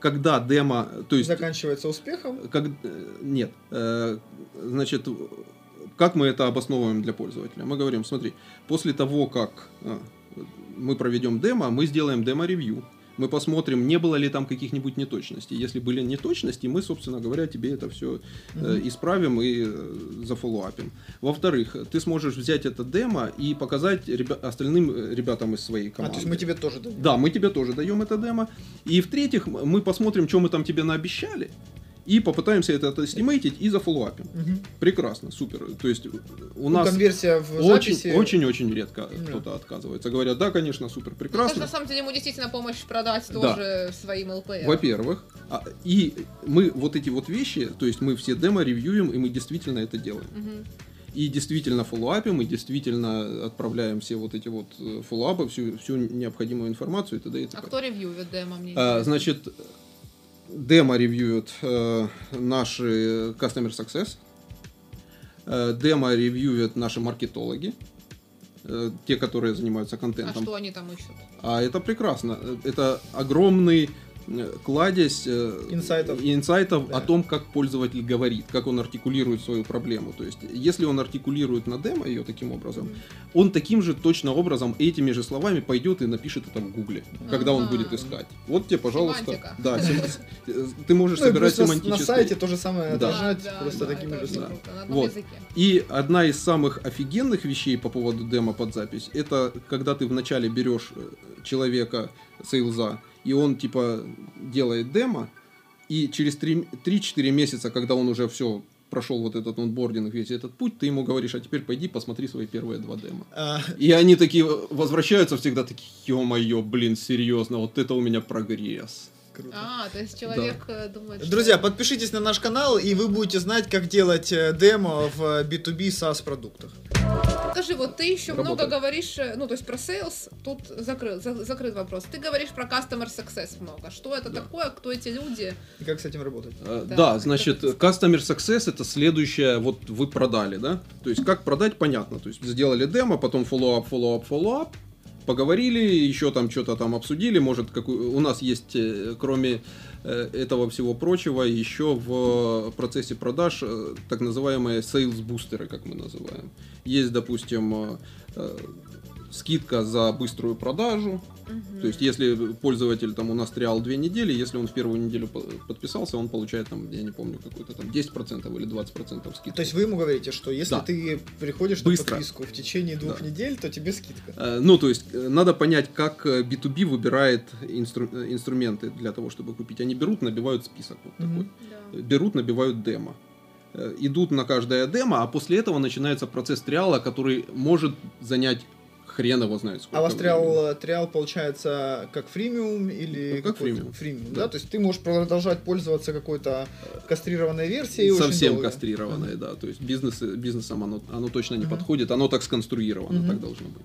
Speaker 3: когда демо, то есть
Speaker 2: заканчивается успехом.
Speaker 3: как, э, нет, э, значит, как мы это обосновываем для пользователя? Мы говорим, смотри, после того, как э, мы проведем демо, мы сделаем демо-ревью мы посмотрим, не было ли там каких-нибудь неточностей. Если были неточности, мы, собственно говоря, тебе это все э, исправим и э, зафоллоуапим. Во-вторых, ты сможешь взять это демо и показать ребя- остальным э, ребятам из своей команды.
Speaker 2: А, то есть мы тебе тоже даем.
Speaker 3: Да, мы тебе тоже даем это демо. И в-третьих, мы посмотрим, что мы там тебе наобещали. И попытаемся это отестимейтить и зафоллоуапим.
Speaker 2: Мгм.
Speaker 3: Прекрасно, супер. То есть у
Speaker 2: Ну,
Speaker 3: нас
Speaker 2: конверсия в
Speaker 3: очень,
Speaker 2: записи.
Speaker 3: очень, очень редко
Speaker 2: Да.
Speaker 3: кто-то отказывается. Говорят, да, конечно, супер,
Speaker 1: Ну,
Speaker 3: прекрасно.
Speaker 1: на самом деле, ему действительно помощь продать
Speaker 3: Да.
Speaker 1: тоже своим ЛПР.
Speaker 3: Во-первых, а, и мы вот эти вот вещи, то есть мы все демо ревьюем, и мы действительно это делаем.
Speaker 1: Мгм.
Speaker 3: И действительно фоллоуапим, и действительно отправляем все вот эти вот э, фоллоуапы, всю, всю необходимую информацию и т.д. и т.п.
Speaker 1: А кто ревьюет демо, мне
Speaker 3: А, значит, демо ревьюют э, наши Customer Success, э, демо ревьюют наши маркетологи, э, те, которые занимаются
Speaker 1: А
Speaker 3: контентом.
Speaker 1: что они там ищут?
Speaker 3: А это прекрасно. Это огромный э, кладезь э,
Speaker 2: Инсайтов.
Speaker 3: инсайтов
Speaker 2: Да.
Speaker 3: о том, как пользователь говорит, как он артикулирует свою проблему. То есть, если он артикулирует на демо ее таким образом, он таким же точно образом, этими же словами пойдет и напишет это в Гугле, когда он будет искать. Вот тебе, пожалуйста.
Speaker 1: Семантика.
Speaker 3: Да, [laughs] сем- э, ты можешь
Speaker 2: Ну,
Speaker 3: собирать семантические...
Speaker 2: На сайте то же самое
Speaker 3: Да.
Speaker 2: отражать,
Speaker 1: Да,
Speaker 2: просто
Speaker 1: да,
Speaker 2: такими же словами.
Speaker 3: Вот.
Speaker 1: языке.
Speaker 3: И одна из самых офигенных вещей по поводу демо под запись, это когда ты вначале берешь э, человека, сейлза, и он типа делает демо, и через три- 3-4 месяца, когда он уже все прошел вот этот онбординг, весь этот путь, ты ему говоришь, а теперь пойди посмотри свои первые два демо.
Speaker 2: А,
Speaker 3: И они такие возвращаются всегда такие, ё-моё, блин, серьезно, вот это у меня прогресс.
Speaker 2: Круто.
Speaker 1: А, то есть человек э, думает, что-
Speaker 2: Друзья, подпишитесь на наш канал, и вы будете знать, как делать э, демо в B2B SaaS продуктах.
Speaker 1: Скажи, вот ты еще много
Speaker 3: Работает.
Speaker 1: говоришь, э, ну, то есть про sales, тут закрыл, за- закрыт вопрос. Ты говоришь про customer success много. Что это
Speaker 3: Да.
Speaker 1: такое, кто эти люди?
Speaker 2: И как с этим работать?
Speaker 3: Э,
Speaker 1: Да.
Speaker 3: Да, значит, Customer Success это следующее, вот вы продали, да? То есть как продать, понятно. То есть сделали демо, потом follow-up, follow-up, follow-up, поговорили, еще там что-то там обсудили, может, какой... у нас есть, э, кроме э, этого всего прочего, еще в процессе продаж э, так называемые sales бустеры, как мы называем. Есть, допустим, э, э, скидка за быструю продажу,
Speaker 1: Мгм.
Speaker 3: то есть, если пользователь там у нас триал две недели, если он в первую неделю по- подписался, он получает там, я не помню, какой-то там 10% или 20% скидки.
Speaker 2: То есть вы ему говорите, что если
Speaker 3: Да.
Speaker 2: ты приходишь
Speaker 3: Быстро.
Speaker 2: на подписку в течение двух
Speaker 3: Да.
Speaker 2: недель, то тебе скидка.
Speaker 3: Э, Ну, то есть, э, надо понять, как э, B2B выбирает инстру- э, инструменты для того, чтобы купить. Они берут, набивают список вот
Speaker 2: Мгм.
Speaker 3: такой.
Speaker 1: Да.
Speaker 3: Берут, набивают демо. Э, Идут на каждое демо, а после этого начинается процесс триала, который может занять хрен его знает сколько
Speaker 2: А у вас триал, триал получается как фримиум или
Speaker 3: Ну, как фримиум.
Speaker 2: фримиум,
Speaker 3: Да.
Speaker 2: да? То есть ты можешь продолжать пользоваться какой-то кастрированной версией
Speaker 3: Совсем
Speaker 2: долго.
Speaker 3: кастрированное, да. То есть бизнес, бизнесом оно, оно точно не
Speaker 2: Мгм.
Speaker 3: подходит, оно так сконструировано,
Speaker 2: Мгм.
Speaker 3: так должно быть.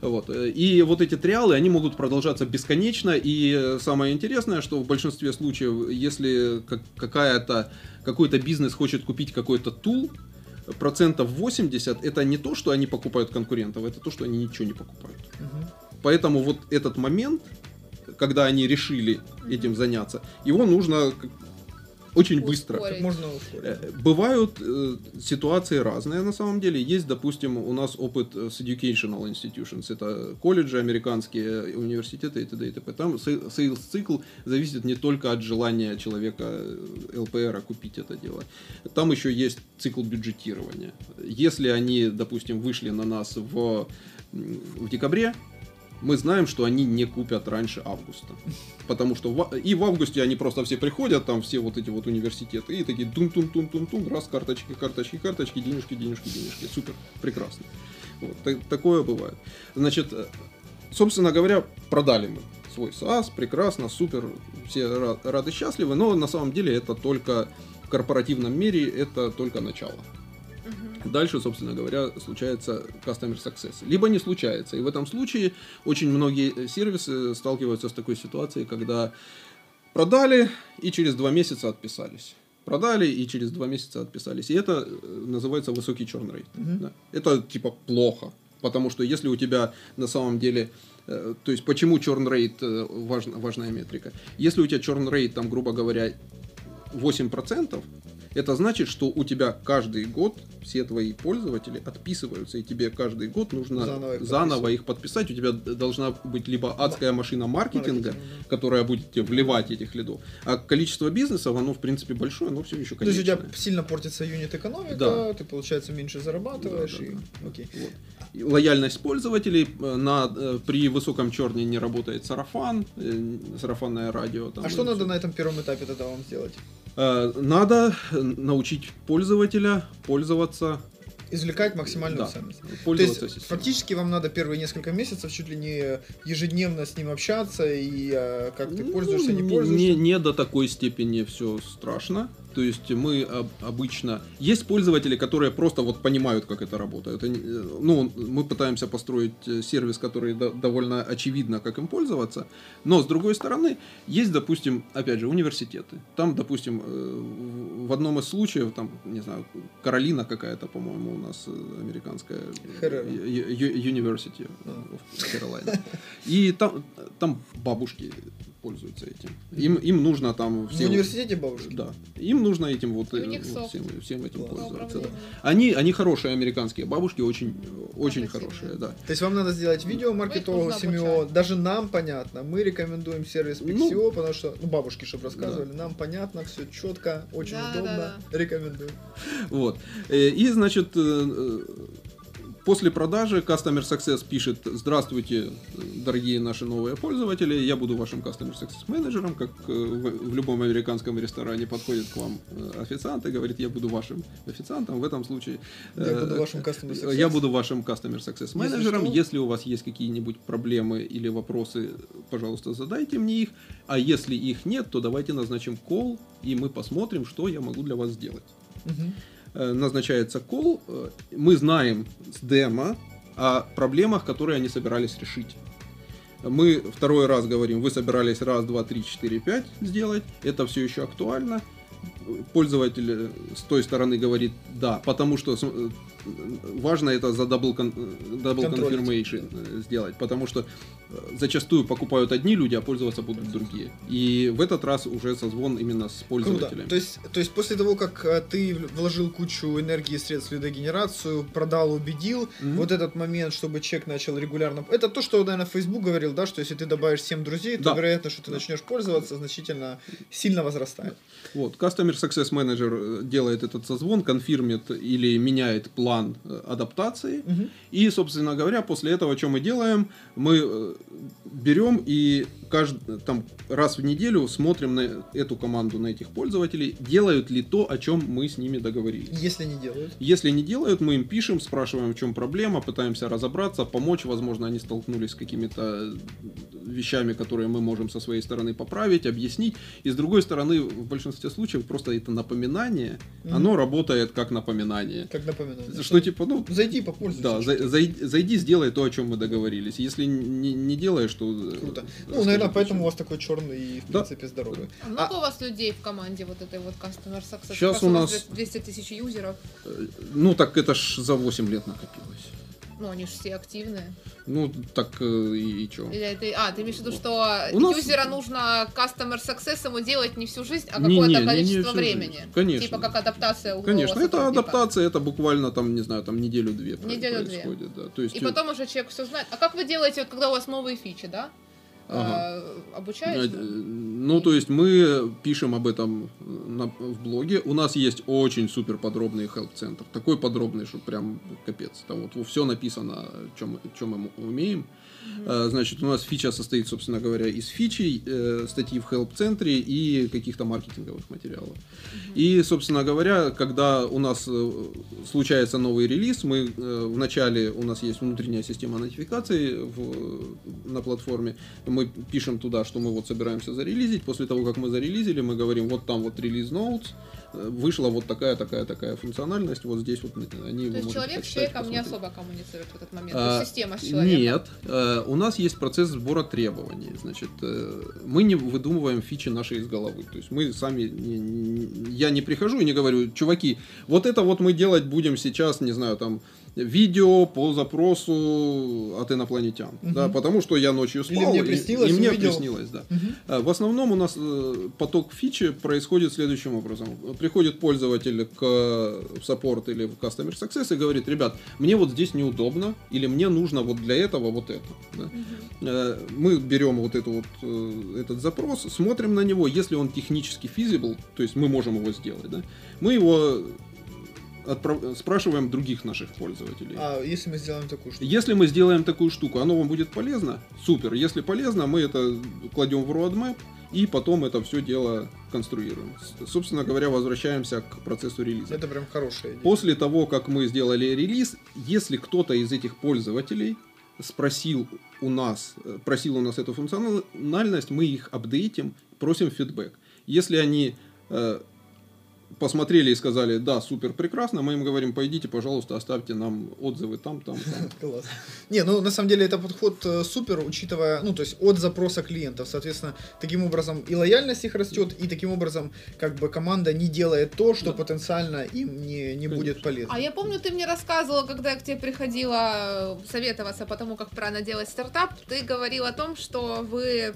Speaker 3: Вот. И вот эти триалы, они могут продолжаться бесконечно. И самое интересное, что в большинстве случаев, если как- какая-то, какой-то бизнес хочет купить какой-то tool, процентов 80 это не то, что они покупают конкурентов, это то, что они ничего не покупают.
Speaker 2: Мгм.
Speaker 3: Поэтому вот этот момент, когда они решили этим заняться, его нужно очень быстро.
Speaker 1: Ускорить.
Speaker 2: Можно ускорить.
Speaker 3: Э, Бывают э, ситуации разные на самом деле. Есть, допустим, у нас опыт э, с educational institutions. Это колледжи американские, э, университеты и т.д. и т.п. Там sales цикл зависит не только от желания человека ЛПР купить это дело. Там еще есть цикл бюджетирования. Если они, допустим, вышли на нас в, в декабре, мы знаем, что они не купят раньше августа. Потому что в- и в августе они просто все приходят, там все вот эти вот университеты, и такие тун-тун-тун-тун-тун, раз, карточки, карточки, карточки, денежки, денежки, денежки. Супер, прекрасно. Вот, та- такое бывает. Значит, э, собственно говоря, продали мы свой SaaS, прекрасно, супер, все ра- рады, счастливы, но на самом деле это только в корпоративном мире, это только начало. Дальше, собственно говоря, случается customer success. Либо не случается. И в этом случае очень многие э, сервисы сталкиваются с такой ситуацией, когда продали и через два месяца отписались. Продали и через два месяца отписались. И это э, называется высокий черн рейт.
Speaker 2: Мгм.
Speaker 3: Да. Это типа плохо. Потому что если у тебя на самом деле... э, То есть почему черн рейт важна, важная метрика? Если у тебя черн рейт, там, грубо говоря, 8%, Это значит, что у тебя каждый год все твои пользователи отписываются, и тебе каждый год нужно
Speaker 2: Заново
Speaker 3: заново
Speaker 2: их
Speaker 3: их, подписать. У тебя должна быть либо адская машина маркетинга,
Speaker 2: Маркетинга,
Speaker 3: которая будет тебе вливать этих лидов, а количество бизнесов, оно в принципе большое, но все еще
Speaker 2: То есть у
Speaker 3: конечное.
Speaker 2: тебя сильно портится юнит экономика,
Speaker 3: Да.
Speaker 2: ты, получается, меньше зарабатываешь.
Speaker 3: Да, да,
Speaker 2: и...
Speaker 3: да.
Speaker 2: Окей.
Speaker 3: Вот. Лояльность пользователей э, на, э, при высоком черне не работает сарафан, э, сарафанное радио. там
Speaker 2: А что надо на этом первом этапе тогда вам сделать?
Speaker 3: Надо научить пользователя пользоваться,
Speaker 2: Извлекать максимальную
Speaker 3: да,
Speaker 2: ценность. То
Speaker 3: пользоваться
Speaker 2: есть,
Speaker 3: системой.
Speaker 2: фактически вам надо первые несколько месяцев чуть ли не ежедневно с ним общаться, и э, как ты
Speaker 3: Ну,
Speaker 2: пользуешься, не- пользуешься.
Speaker 3: Не, не до такой степени все страшно. То есть мы об- обычно... Есть пользователи, которые просто вот понимают, как это работает. Они, э, ну, мы пытаемся построить э, сервис, который до- довольно очевидно, как им пользоваться. Но, с другой стороны, есть, допустим, опять же, университеты. Там, допустим, э, в- одном из случаев, там, не знаю, Каролина какая-то, по-моему, у нас американская University of Carolina. И там, там бабушки пользуются этим. Им, им нужно там
Speaker 2: В
Speaker 3: все...
Speaker 2: университете бабушки?
Speaker 3: Да. Им нужно этим вот, э, вот всем, всем этим
Speaker 2: Класс.
Speaker 3: пользоваться. да. Они, они хорошие американские бабушки, очень, очень хорошие, да.
Speaker 2: То есть вам надо сделать видео маркетологу семью. Даже нам понятно. Мы рекомендуем сервис
Speaker 3: Ну,
Speaker 2: Pixio, потому что, ну, бабушки, чтобы рассказывали, нам понятно, все четко, очень
Speaker 1: Да,
Speaker 2: удобно.
Speaker 1: да,
Speaker 2: Рекомендуем.
Speaker 3: Вот. Э, И, значит, э, после продажи Customer Success пишет «Здравствуйте, дорогие наши новые пользователи, я буду вашим Customer Success менеджером», как э, в любом американском ресторане подходит к вам э, официант и говорит «Я буду вашим официантом». В этом случае
Speaker 2: Я
Speaker 3: э,
Speaker 2: буду вашим Customer Success.
Speaker 3: Я буду вашим Customer Success менеджером.
Speaker 2: что-
Speaker 3: Если у вас есть какие-нибудь проблемы или вопросы, пожалуйста, задайте мне их. А если их нет, то давайте назначим кол, и мы посмотрим, что я могу для вас сделать.
Speaker 2: Мгм.
Speaker 3: Э, Назначается кол. э, Мы знаем с демо о проблемах, которые они собирались решить. Мы второй раз говорим, вы собирались раз, два, три, четыре, пять сделать. Это все еще актуально. Пользователь э, с той стороны говорит да, потому что важно это за double, con- double confirmation э, сделать, потому что э, зачастую покупают одни люди, а пользоваться будут другие. И в этот раз уже созвон именно с
Speaker 2: Круто.
Speaker 3: пользователями.
Speaker 2: То есть, то есть после того, как э, ты вложил кучу энергии и средств в лидогенерацию, продал, убедил,
Speaker 3: Мгм.
Speaker 2: вот этот момент, чтобы человек начал регулярно... Это то, что, наверное, Facebook говорил, да, что если ты добавишь 7 друзей, то
Speaker 3: Да.
Speaker 2: вероятность, что ты начнешь пользоваться, значительно сильно возрастает.
Speaker 3: Вот, Customer Success Manager делает этот созвон, конфирмит или меняет план э, адаптации.
Speaker 2: Мгм.
Speaker 3: И, собственно говоря, после этого, что мы делаем? Мы э, берем и кажд- там, раз в неделю смотрим на эту команду, на этих пользователей, делают ли то, о чем мы с ними договорились.
Speaker 2: Если не делают.
Speaker 3: Если не делают, мы им пишем, спрашиваем, в чем проблема, пытаемся разобраться, помочь. Возможно, они столкнулись с какими-то вещами, которые мы можем со своей стороны поправить, объяснить. И с другой стороны, в большинстве случаев просто это напоминание,
Speaker 2: Мгм.
Speaker 3: оно работает как напоминание.
Speaker 2: Как напоминаю.
Speaker 3: Что типа, ну,
Speaker 2: Зайди, попользуйся.
Speaker 3: да, зай- зайди, сделай то, о чем мы договорились. Если не, не делаешь, то... э,
Speaker 2: Круто.
Speaker 3: расскажи,
Speaker 2: Ну, наверное,
Speaker 3: почему.
Speaker 2: поэтому у вас такой черный и, в
Speaker 3: Да.
Speaker 2: принципе, здоровый.
Speaker 1: А много у вас людей в команде вот этой вот Customer Success? Раз
Speaker 3: у нас-
Speaker 1: 200 тысяч юзеров.
Speaker 3: Э, Ну, так это ж за 8 лет накопилось.
Speaker 1: Ну, они же все активные.
Speaker 3: Ну, так э, и, и
Speaker 1: это... А, ты имеешь в виду, что
Speaker 3: У нас-
Speaker 1: юзера нужно Customer Success ему делать не всю жизнь, а какое-то
Speaker 3: не- не- не
Speaker 1: количество времени?
Speaker 3: жизнь. Конечно.
Speaker 1: Типа как адаптация у
Speaker 3: Конечно, это
Speaker 1: сотрудника.
Speaker 3: адаптация, это буквально там, не знаю, там неделю-две
Speaker 1: Неделю-две.
Speaker 3: происходит, да. То есть,
Speaker 1: И потом уже человек все знает. А как вы делаете, вот, когда у вас новые фичи, да?
Speaker 3: Ага. Э,
Speaker 1: обучаете?
Speaker 3: ну, то есть мы пишем об этом на- в блоге. У нас есть очень супер подробный help-центр. Такой подробный, что прям капец. Там вот все написано, чем, мы умеем. А, Значит, у нас фича состоит, собственно говоря, из фичей, э, статьи в help-центре и каких-то маркетинговых материалов. И, собственно говоря, когда у нас э, случается новый релиз, мы э, вначале у нас есть внутренняя система нотификаций в- на платформе, мы пишем туда, что мы вот собираемся зарелизить. После того, как мы зарелизили, мы говорим, вот там вот релиз notes, вышла вот такая, такая, такая функциональность, вот здесь вот они
Speaker 1: То есть человек с человеком не
Speaker 3: посмотреть.
Speaker 1: особо коммуницирует в этот момент.
Speaker 3: А,
Speaker 1: система с человеком.
Speaker 3: Нет, э, у нас есть процесс сбора требований. Значит, э, мы не выдумываем фичи наши из головы. То есть мы сами, не- не- я не прихожу и не говорю, чуваки, вот это вот мы делать будем сейчас, не знаю, там видео по запросу от инопланетян.
Speaker 2: Мгм.
Speaker 3: Да, потому что я ночью
Speaker 2: Или
Speaker 3: спал,
Speaker 2: мне
Speaker 3: и-
Speaker 2: приснилось,
Speaker 3: и, мне
Speaker 2: увидел.
Speaker 3: приснилось, да. Э, В основном у нас э, поток фичи происходит следующим образом. Приходит пользователь к в саппорт или в Customer Success и говорит, ребят, мне вот здесь неудобно, или мне нужно вот для этого вот это. да». Э, Мы берем вот, эту вот э, этот запрос, смотрим на него, если он технически feasible, то есть мы можем его сделать, да, мы его отправ- спрашиваем других наших пользователей.
Speaker 2: А если мы сделаем такую штуку?
Speaker 3: Если мы сделаем такую штуку, оно вам будет полезно, супер. Если полезно, мы это кладем в roadmap и потом это все дело конструируем. Собственно говоря, возвращаемся к процессу релиза.
Speaker 2: Это прям хорошая идея.
Speaker 3: После того, как мы сделали релиз, если кто-то из этих пользователей спросил у нас, э, просил у нас эту функциональность, мы их апдейтим, просим фидбэк. Если они э, посмотрели и сказали, да, супер, прекрасно, мы им говорим, пойдите, пожалуйста, оставьте нам отзывы там, там, там. [laughs]
Speaker 2: Класс. Не, ну на самом деле это подход э, супер, учитывая, ну то есть от запроса клиентов, соответственно, таким образом и лояльность их растет, и таким образом как бы команда не делает то, что
Speaker 3: Да.
Speaker 2: потенциально им не, не будет полезно.
Speaker 1: А я помню, ты мне рассказывала, когда я к тебе приходила э, советоваться по тому, как правильно делать стартап, ты говорил о том, что вы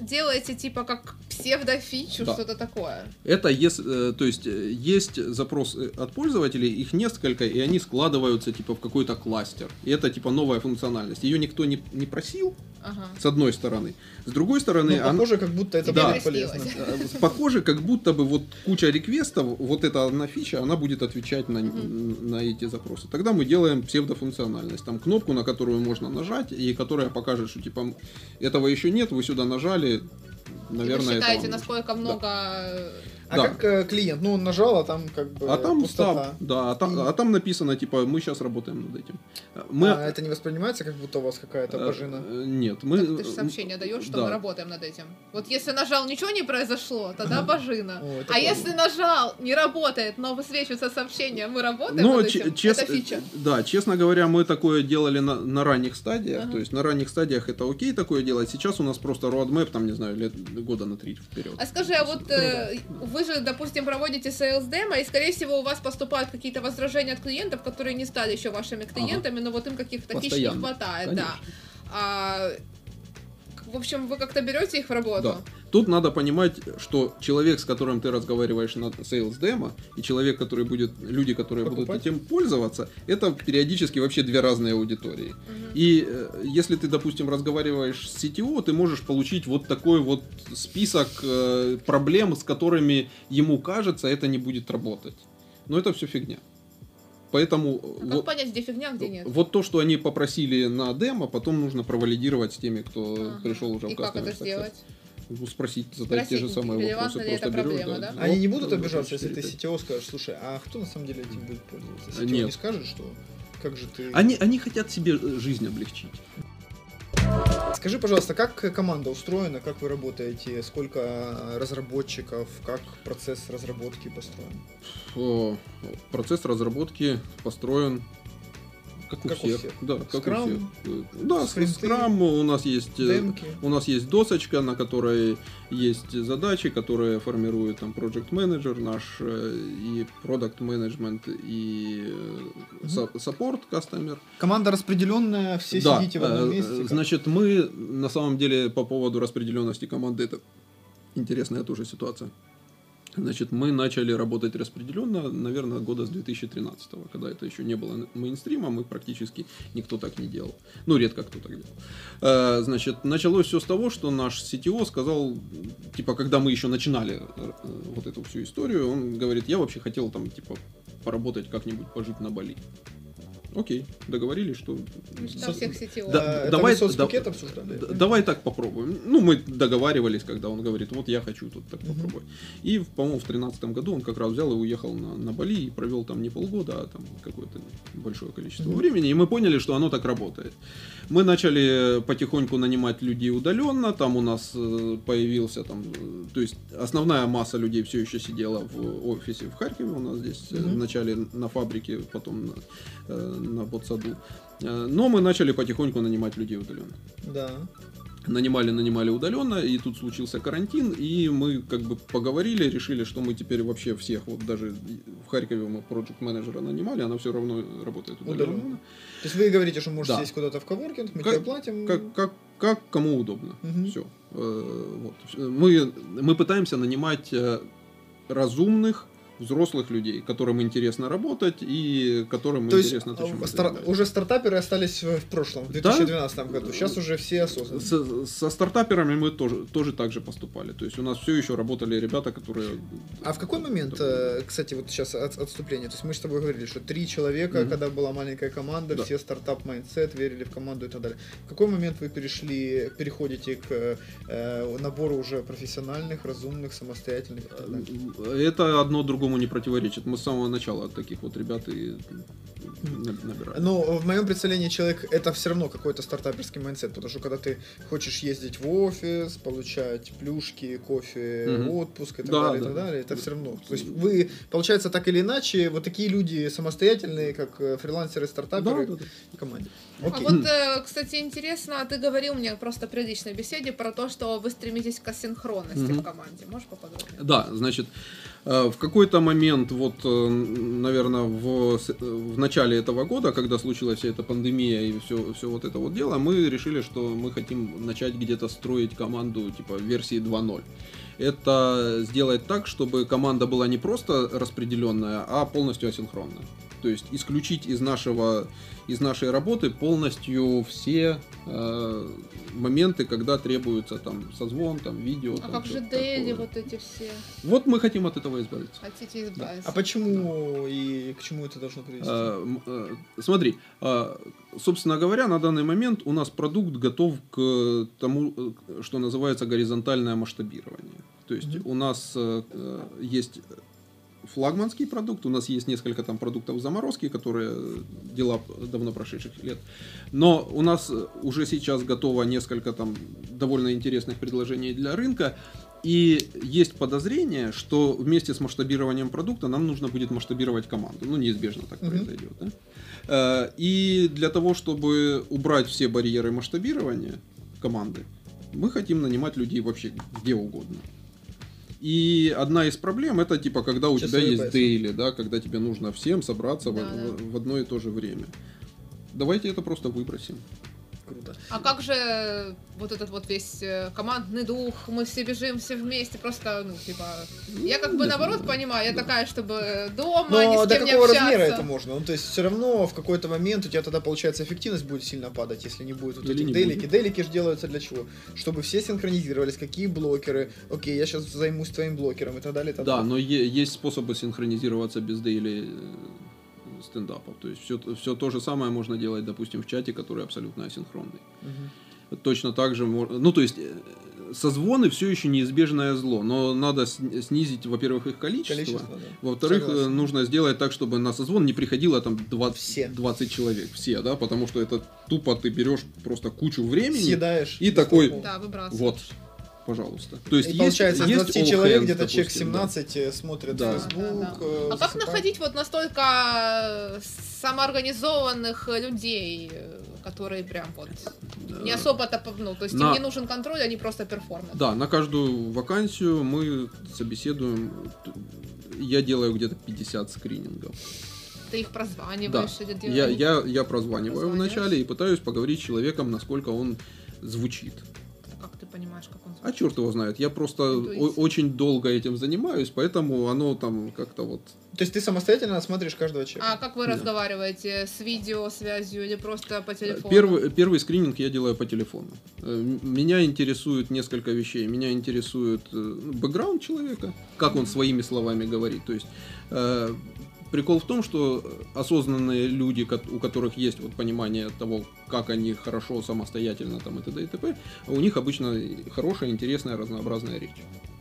Speaker 1: делаете типа как псевдофичу,
Speaker 3: Да.
Speaker 1: что-то такое.
Speaker 3: Это если, э, то есть э, есть запрос э, от пользователей, их несколько, и они складываются типа в какой-то кластер. И это типа новая функциональность. Ее никто не, не просил,
Speaker 1: Ага.
Speaker 3: с одной стороны. С другой стороны,
Speaker 2: Ну,
Speaker 3: она-
Speaker 2: похоже, как будто это
Speaker 3: Да.
Speaker 2: будет полезно.
Speaker 3: Э, Похоже, как будто бы вот куча реквестов, вот эта одна фича, она будет отвечать на, на эти запросы. Тогда мы делаем псевдофункциональность. Там кнопку, на которую можно нажать, и которая покажет, что типа этого еще нет, вы сюда нажали,
Speaker 1: И
Speaker 3: наверное,
Speaker 1: вы считаете, насколько много... э,
Speaker 2: А
Speaker 3: Да.
Speaker 2: как э, клиент? Ну, он нажал, а там как бы
Speaker 3: А там
Speaker 2: пустота.
Speaker 3: стаб, да, а там,
Speaker 2: И-
Speaker 3: а там написано, типа, мы сейчас работаем над этим. Мы,
Speaker 2: А это не воспринимается, как будто у вас какая-то
Speaker 3: э,
Speaker 2: божина?
Speaker 3: э, Нет, мы...
Speaker 1: Так ты же сообщение даешь, что
Speaker 3: да.
Speaker 1: мы работаем над этим. Вот если нажал, ничего не произошло, тогда божина.
Speaker 2: О,
Speaker 1: а
Speaker 2: классно.
Speaker 1: если нажал, не работает, но высвечивается сообщение, мы работаем
Speaker 3: Ну,
Speaker 1: над этим,
Speaker 3: чес-
Speaker 1: это фича.
Speaker 3: да, честно говоря, мы такое делали на, на ранних стадиях.
Speaker 1: Ага.
Speaker 3: То есть на ранних стадиях это окей такое делать. Сейчас у нас просто roadmap, там, не знаю, лет года на три вперед.
Speaker 1: А скажи, а вот э, вы же, допустим, проводите sales демо, и, скорее всего, у вас поступают какие-то возражения от клиентов, которые не стали еще вашими клиентами, но вот им каких-то фич не хватает,
Speaker 3: Конечно.
Speaker 1: да. А, в общем, вы как-то берете их в работу?
Speaker 3: Да. Тут надо понимать, что человек, с которым ты разговариваешь на sales демо, и человек, который будет, люди, которые будут
Speaker 2: Покупать.
Speaker 3: этим пользоваться, это периодически вообще две разные аудитории. И э, если ты, допустим, разговариваешь с CTO, ты можешь получить вот такой вот список э, проблем, с которыми ему кажется, это не будет работать. Но это все фигня. Поэтому
Speaker 1: А
Speaker 3: вот-
Speaker 1: как понять, где фигня, где нет?
Speaker 3: Вот то, что они попросили на демо, потом нужно провалидировать с теми, кто
Speaker 1: Ага.
Speaker 3: пришел уже
Speaker 1: И
Speaker 3: в
Speaker 1: как
Speaker 3: Customer
Speaker 1: это сделать?
Speaker 3: Ну, Спросить, задать те же самые вопросы.
Speaker 1: ли
Speaker 3: Просто берешь,
Speaker 1: проблема, да?
Speaker 2: Они не будут
Speaker 3: Ну,
Speaker 2: обижаться, если ты. CTO скажешь, слушай, а кто на самом деле этим будет пользоваться? CTO
Speaker 3: Нет.
Speaker 2: не скажет, что как же ты...
Speaker 3: Они, они хотят себе жизнь облегчить.
Speaker 2: Скажи, пожалуйста, как команда устроена, как вы работаете, сколько разработчиков, как процесс разработки построен?
Speaker 3: Процесс разработки построен как у
Speaker 2: Как у
Speaker 3: всех.
Speaker 2: всех.
Speaker 3: Да, как
Speaker 2: Скрам?
Speaker 3: у всех. Да,
Speaker 2: Спринты?
Speaker 3: скрам у нас есть. э,
Speaker 2: Демки?
Speaker 3: У нас есть досочка, на которой есть задачи, которые формирует там Project Manager наш э, и Product Management и э, са- Support Customer.
Speaker 2: Команда распределенная, все
Speaker 3: Да,
Speaker 2: сидите в одном месте. как?
Speaker 3: Значит, мы на самом деле по поводу распределенности команды это интересная тоже ситуация. Значит, мы начали работать распределенно, наверное, года с 2013, когда это еще не было мейнстримом, и практически никто так не делал. Ну, редко кто так делал. Э, Значит, началось все с того, что наш CTO сказал, типа, когда мы еще начинали э, вот эту всю историю, он говорит, я вообще хотел там, типа, поработать как-нибудь, пожить на Бали. Окей, договорились, что
Speaker 1: Мечта
Speaker 2: Со-
Speaker 1: всех сетевых.
Speaker 3: Да,
Speaker 2: А, это
Speaker 3: давай- да-
Speaker 2: обсуждали?
Speaker 3: Д- Давай так попробуем. Ну, мы договаривались, когда он говорит, вот я хочу тут так
Speaker 2: Мгм.
Speaker 3: попробовать. И, по-моему, в тринадцатом году он как раз взял и уехал на, на Бали и провел там не полгода, а там какое-то большое количество
Speaker 2: Мгм.
Speaker 3: времени. И мы поняли, что оно так работает. Мы начали потихоньку нанимать людей удаленно. Там у нас э, появился там, э, то есть основная масса людей все еще сидела в офисе в Харькове у нас здесь.
Speaker 2: Мгм.
Speaker 3: Вначале на фабрике, потом на, на ботсаду. Э, Но мы начали потихоньку нанимать людей удаленно.
Speaker 2: Да.
Speaker 3: нанимали, нанимали удаленно, и тут случился карантин, и мы как бы поговорили, решили, что мы теперь вообще всех, вот даже в Харькове мы проект менеджера нанимали, она все равно работает удаленно.
Speaker 2: Удаленно. То есть вы говорите, что можете
Speaker 3: Да.
Speaker 2: сесть куда-то в коворкинг, мы
Speaker 3: Как-
Speaker 2: тебе платим.
Speaker 3: Как, как, как кому удобно.
Speaker 2: Мгм.
Speaker 3: Все. Вот. Мы, мы пытаемся нанимать э, разумных, взрослых людей, которым интересно работать и которым
Speaker 2: То есть
Speaker 3: интересно то, чем мы
Speaker 2: стар- уже стартаперы остались в в прошлом, в
Speaker 3: Да.
Speaker 2: 2012 году. Сейчас уже все осознанные.
Speaker 3: Со, со стартаперами мы тоже, тоже так же поступали. То есть у нас все еще работали ребята, которые...
Speaker 2: А в какой момент, э, кстати, вот сейчас от- отступление, то есть мы с тобой говорили, что три человека,
Speaker 3: Мгм.
Speaker 2: когда была маленькая команда,
Speaker 3: Да.
Speaker 2: все стартап mindset, верили в команду и так далее. В какой момент вы перешли, переходите к э, набору уже профессиональных, разумных, самостоятельных так?
Speaker 3: Это одно другому не противоречит. Мы с самого начала таких вот ребят и на- набирали.
Speaker 2: Но в моем представлении человек это все равно какой-то стартаперский mindset, потому что когда ты хочешь ездить в офис, получать плюшки, кофе,
Speaker 3: Мгм.
Speaker 2: отпуск и так
Speaker 3: Да,
Speaker 2: далее, и
Speaker 3: да.
Speaker 2: так далее, это все равно. То есть вы, получается, так или иначе, вот такие люди самостоятельные, как э, фрилансеры, стартаперы
Speaker 3: Да, да, да.
Speaker 2: в команде.
Speaker 1: А
Speaker 2: Окей.
Speaker 1: вот, э, кстати, интересно, ты говорил мне просто при личной беседе про то, что вы стремитесь к асинхронности
Speaker 3: Мгм.
Speaker 1: в команде. Можешь поподробнее?
Speaker 3: Да, значит, э, в какой-то момент, вот, наверное, в, в начале этого года, когда случилась вся эта пандемия и все, все вот это вот дело, мы решили, что мы хотим начать где-то строить команду типа версии 2.0. Это сделать так, чтобы команда была не просто распределенная, а полностью асинхронная. То есть исключить из нашего из нашей работы полностью все э, моменты, когда требуется там созвон, там видео.
Speaker 1: А
Speaker 3: там
Speaker 1: как же
Speaker 3: такое.
Speaker 1: вот эти все?
Speaker 3: Вот мы хотим от этого избавиться.
Speaker 1: Хотите избавиться?
Speaker 2: А почему и к чему это должно привести?
Speaker 3: Э, э, Смотри, э, собственно говоря, на данный момент у нас продукт готов к тому, э, что называется горизонтальное масштабирование. То есть
Speaker 2: Мгм.
Speaker 3: у нас э, э, есть флагманский продукт, у нас есть несколько там продуктов заморозки, которые э, дела давно прошедших лет. Но у нас э, уже сейчас готово несколько там довольно интересных предложений для рынка. И есть подозрение, что вместе с масштабированием продукта нам нужно будет масштабировать команду. Ну, неизбежно так
Speaker 2: Мгм.
Speaker 3: произойдет. да? Э, И для того, чтобы убрать все барьеры масштабирования команды, мы хотим нанимать людей вообще где угодно. И одна из проблем это типа, когда у тебя
Speaker 2: Часовой
Speaker 3: есть
Speaker 2: пояс.
Speaker 3: дейли, да, когда тебе нужно всем собраться в-
Speaker 1: Да, да.
Speaker 3: в, в одно и то же время. Давайте это просто выбросим.
Speaker 2: Круто.
Speaker 1: А как же вот этот вот весь э, командный дух, мы все бежим, все вместе, просто, ну, типа... Я как бы
Speaker 3: не
Speaker 1: наоборот понимаю, я
Speaker 3: Да.
Speaker 1: такая, чтобы дома ни
Speaker 2: Но
Speaker 1: с
Speaker 2: до
Speaker 1: кем не
Speaker 2: какого
Speaker 1: общаться.
Speaker 2: размера это можно? Ну, то есть, все равно в какой-то момент у тебя тогда, получается, эффективность будет сильно падать, если не будет вот
Speaker 3: Или
Speaker 2: этих
Speaker 3: не
Speaker 2: делики.
Speaker 3: будет.
Speaker 2: Делики же делаются для чего? Чтобы все синхронизировались, какие блокеры. Окей, я сейчас займусь твоим блокером и так далее. и так
Speaker 3: Да,
Speaker 2: далее.
Speaker 3: но е- есть способы синхронизироваться без дейли э, стендапов. То есть все, все то же самое можно делать, допустим, в чате, который абсолютно асинхронный.
Speaker 2: Мгм.
Speaker 3: Точно так же можно... Ну, то есть, э, созвоны все еще неизбежное зло, но надо сни- снизить, во-первых, их количество.
Speaker 2: Количество, да.
Speaker 3: Во-вторых, э,
Speaker 2: Согласен.
Speaker 3: нужно сделать так, чтобы на созвон не приходило там 20,
Speaker 2: Все.
Speaker 3: 20 человек. Все, да, потому что это тупо ты берешь просто кучу времени
Speaker 2: Съедаешь.
Speaker 3: и такой-.
Speaker 1: Да,
Speaker 3: вот, пожалуйста. То есть
Speaker 2: И
Speaker 3: есть,
Speaker 2: получается, из
Speaker 3: есть
Speaker 2: 20
Speaker 3: all
Speaker 2: человек
Speaker 3: hands,
Speaker 2: где-то человек
Speaker 3: допустим, да.
Speaker 2: 17 э, смотрят
Speaker 3: Да.
Speaker 2: Facebook.
Speaker 1: Да, да.
Speaker 2: э,
Speaker 1: А как находить вот настолько э, самоорганизованных людей, которые прям вот не особо-то, ну, то есть им
Speaker 3: На-
Speaker 1: не нужен контроль, они просто перформят.
Speaker 3: Да, на каждую вакансию мы собеседуем. Я делаю где-то 50 скринингов.
Speaker 1: Ты их прозваниваешь или делаешь.
Speaker 3: Я, я, я прозваниваю вначале и пытаюсь поговорить с человеком, насколько он звучит.
Speaker 1: Как ты понимаешь, как он
Speaker 3: А черт его знает, я просто
Speaker 1: Ну, то есть-
Speaker 3: о- очень долго этим занимаюсь, поэтому оно там как-то вот...
Speaker 2: То есть ты самостоятельно осматриваешь каждого человека?
Speaker 1: А как вы
Speaker 3: Да.
Speaker 1: разговариваете? С видеосвязью или просто по телефону?
Speaker 3: Первый, первый скрининг я делаю по телефону. Э, Меня интересует несколько вещей. Меня интересует э, ну, бэкграунд человека, как он своими словами говорит. То есть э, прикол в том, что осознанные люди, у которых есть вот понимание того, как они хорошо самостоятельно там и т.д. и т.п., у них обычно хорошая, интересная, разнообразная речь.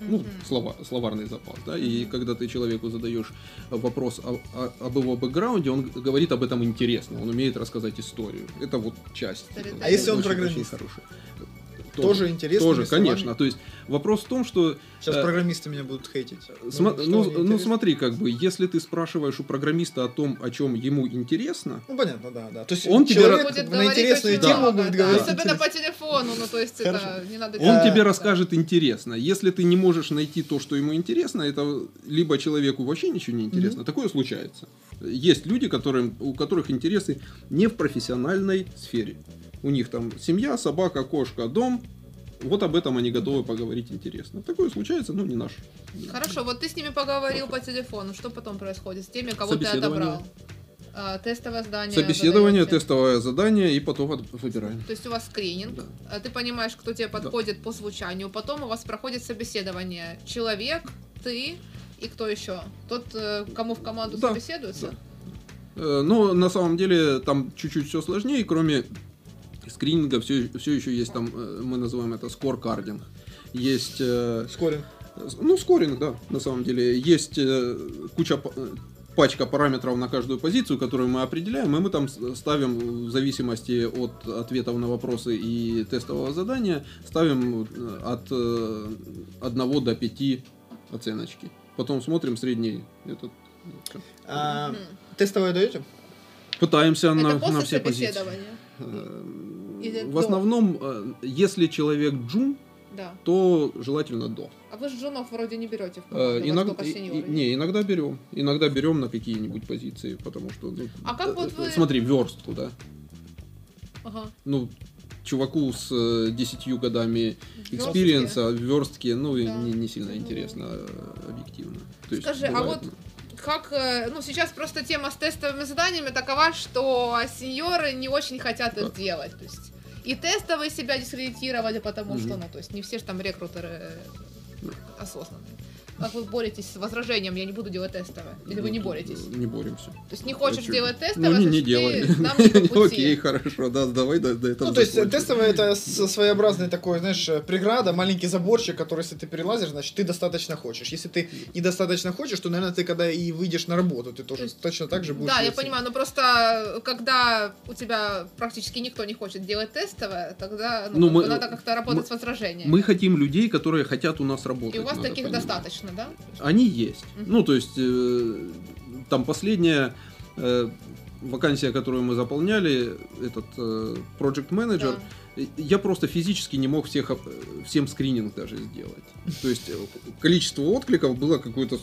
Speaker 3: Ну,
Speaker 1: Мгм.
Speaker 3: слова, словарный запас, да, и когда ты человеку задаешь вопрос о- о- об его бэкграунде, он говорит об этом интересно, он умеет рассказать историю. Это вот часть.
Speaker 2: А если он программист?
Speaker 3: очень хорошая.
Speaker 2: Тоже интересно
Speaker 3: Тоже, конечно. То есть вопрос в том, что
Speaker 2: Сейчас
Speaker 3: э,
Speaker 2: программисты меня будут хейтить. Что
Speaker 3: ну, ну,
Speaker 2: интересно?
Speaker 3: смотри, как бы, если ты спрашиваешь у программиста о том, о чем ему интересно,
Speaker 2: Ну, понятно, да, да. То есть
Speaker 3: Он тебе
Speaker 1: Будет
Speaker 2: на интересную
Speaker 1: очень
Speaker 2: тему
Speaker 1: много,
Speaker 2: будет
Speaker 1: да.
Speaker 2: говорить.
Speaker 1: Особенно
Speaker 2: интересно.
Speaker 1: по телефону, ну то есть
Speaker 2: Хорошо.
Speaker 1: это не надо
Speaker 3: он
Speaker 1: делать.
Speaker 3: тебе
Speaker 1: Да.
Speaker 3: расскажет интересно. Если ты не можешь найти то, что ему интересно, это либо человеку вообще ничего не интересно, такое случается. Есть люди, которым, у которых интересы не в профессиональной сфере. У них там семья, собака, кошка, дом. Вот об этом они готовы поговорить интересно. Такое случается, но не наш.
Speaker 1: Хорошо, вот ты с ними поговорил по телефону. Что потом происходит с теми, кого ты отобрал? А, тестовое задание.
Speaker 3: Собеседование,
Speaker 1: задаете?
Speaker 3: тестовое задание и потом от- выбираем.
Speaker 1: То есть у вас скрининг,
Speaker 3: Да.
Speaker 1: а ты понимаешь, кто тебе подходит по звучанию, потом у вас проходит собеседование. Человек, ты и кто еще? Тот, э, кому в команду
Speaker 3: Да,
Speaker 1: собеседуется?
Speaker 3: Э, Но на самом деле там чуть-чуть все сложнее, кроме скрининга все, все еще есть там, э, мы называем это скоркардинг. Есть, э,
Speaker 2: Скоринг.
Speaker 3: ну, скоринг, да, на самом деле. Есть э, куча па- пачка параметров на каждую позицию, которую мы определяем, и мы там ставим в зависимости от ответов на вопросы и тестового задания, ставим от 1 до 5 оценочки. Потом смотрим средний этот.
Speaker 2: А, тестовое даете?
Speaker 3: Пытаемся на,
Speaker 1: Это после
Speaker 3: на все позиции. Э, В основном, э, если человек джун,
Speaker 1: Да.
Speaker 3: то желательно до.
Speaker 1: А вы ж джунов вроде не берете в
Speaker 3: Э,
Speaker 1: команду,
Speaker 3: Иногда, и- не, иногда берем. Иногда берем на какие-нибудь позиции, потому что... ну,
Speaker 1: А как
Speaker 3: э,
Speaker 1: вот вы-
Speaker 3: Смотри, верстку, да.
Speaker 1: Ага.
Speaker 3: Ну, чуваку с э, 10 годами
Speaker 1: experience
Speaker 3: а, верстки, ну, и
Speaker 1: Да.
Speaker 3: не, не сильно
Speaker 1: Ну.
Speaker 3: интересно э, объективно. То есть
Speaker 1: Скажи, а
Speaker 3: бывает,
Speaker 1: вот
Speaker 3: ну,
Speaker 1: как, э, ну, сейчас просто тема с тестовыми заданиями такова, что сеньоры не очень хотят их делать, то есть и тестовые себя дискредитировали, потому
Speaker 3: Мгм.
Speaker 1: что, ну, то есть не все же там рекрутеры э, осознанные. Как вы боретесь с возражением, я не буду делать тестовое? Или вы не
Speaker 3: ну,
Speaker 1: боретесь?
Speaker 3: Не боремся.
Speaker 1: То есть не хочешь делать
Speaker 3: Ну,
Speaker 1: тестовое,
Speaker 3: не, не
Speaker 1: нам не [laughs] по пути.
Speaker 3: Окей, хорошо, да, давай до, до этого
Speaker 2: Ну, то есть
Speaker 3: закончим.
Speaker 2: тестовое это своеобразный такой, знаешь, преграда, маленький заборчик, который, если ты перелазишь, значит, ты достаточно хочешь. Если ты недостаточно хочешь, то, наверное, ты когда и выйдешь на работу, ты тоже
Speaker 1: есть-
Speaker 2: точно так же будешь...
Speaker 1: Да, я понимаю, но просто э, когда у тебя практически никто не хочет делать тестовое, тогда ну,
Speaker 3: Ну, мы-
Speaker 1: надо как-то работать
Speaker 3: мы-
Speaker 1: с возражениями.
Speaker 3: Мы хотим людей, которые хотят у нас работать.
Speaker 1: И у вас таких достаточно, да?
Speaker 3: Они есть.
Speaker 1: Мгм.
Speaker 3: Ну, то есть, э, там последняя э, вакансия, которую мы заполняли, этот э, project manager,
Speaker 1: Да.
Speaker 3: э, я просто физически не мог всех, э, всем скрининг даже сделать. То есть, э, количество откликов было какое-то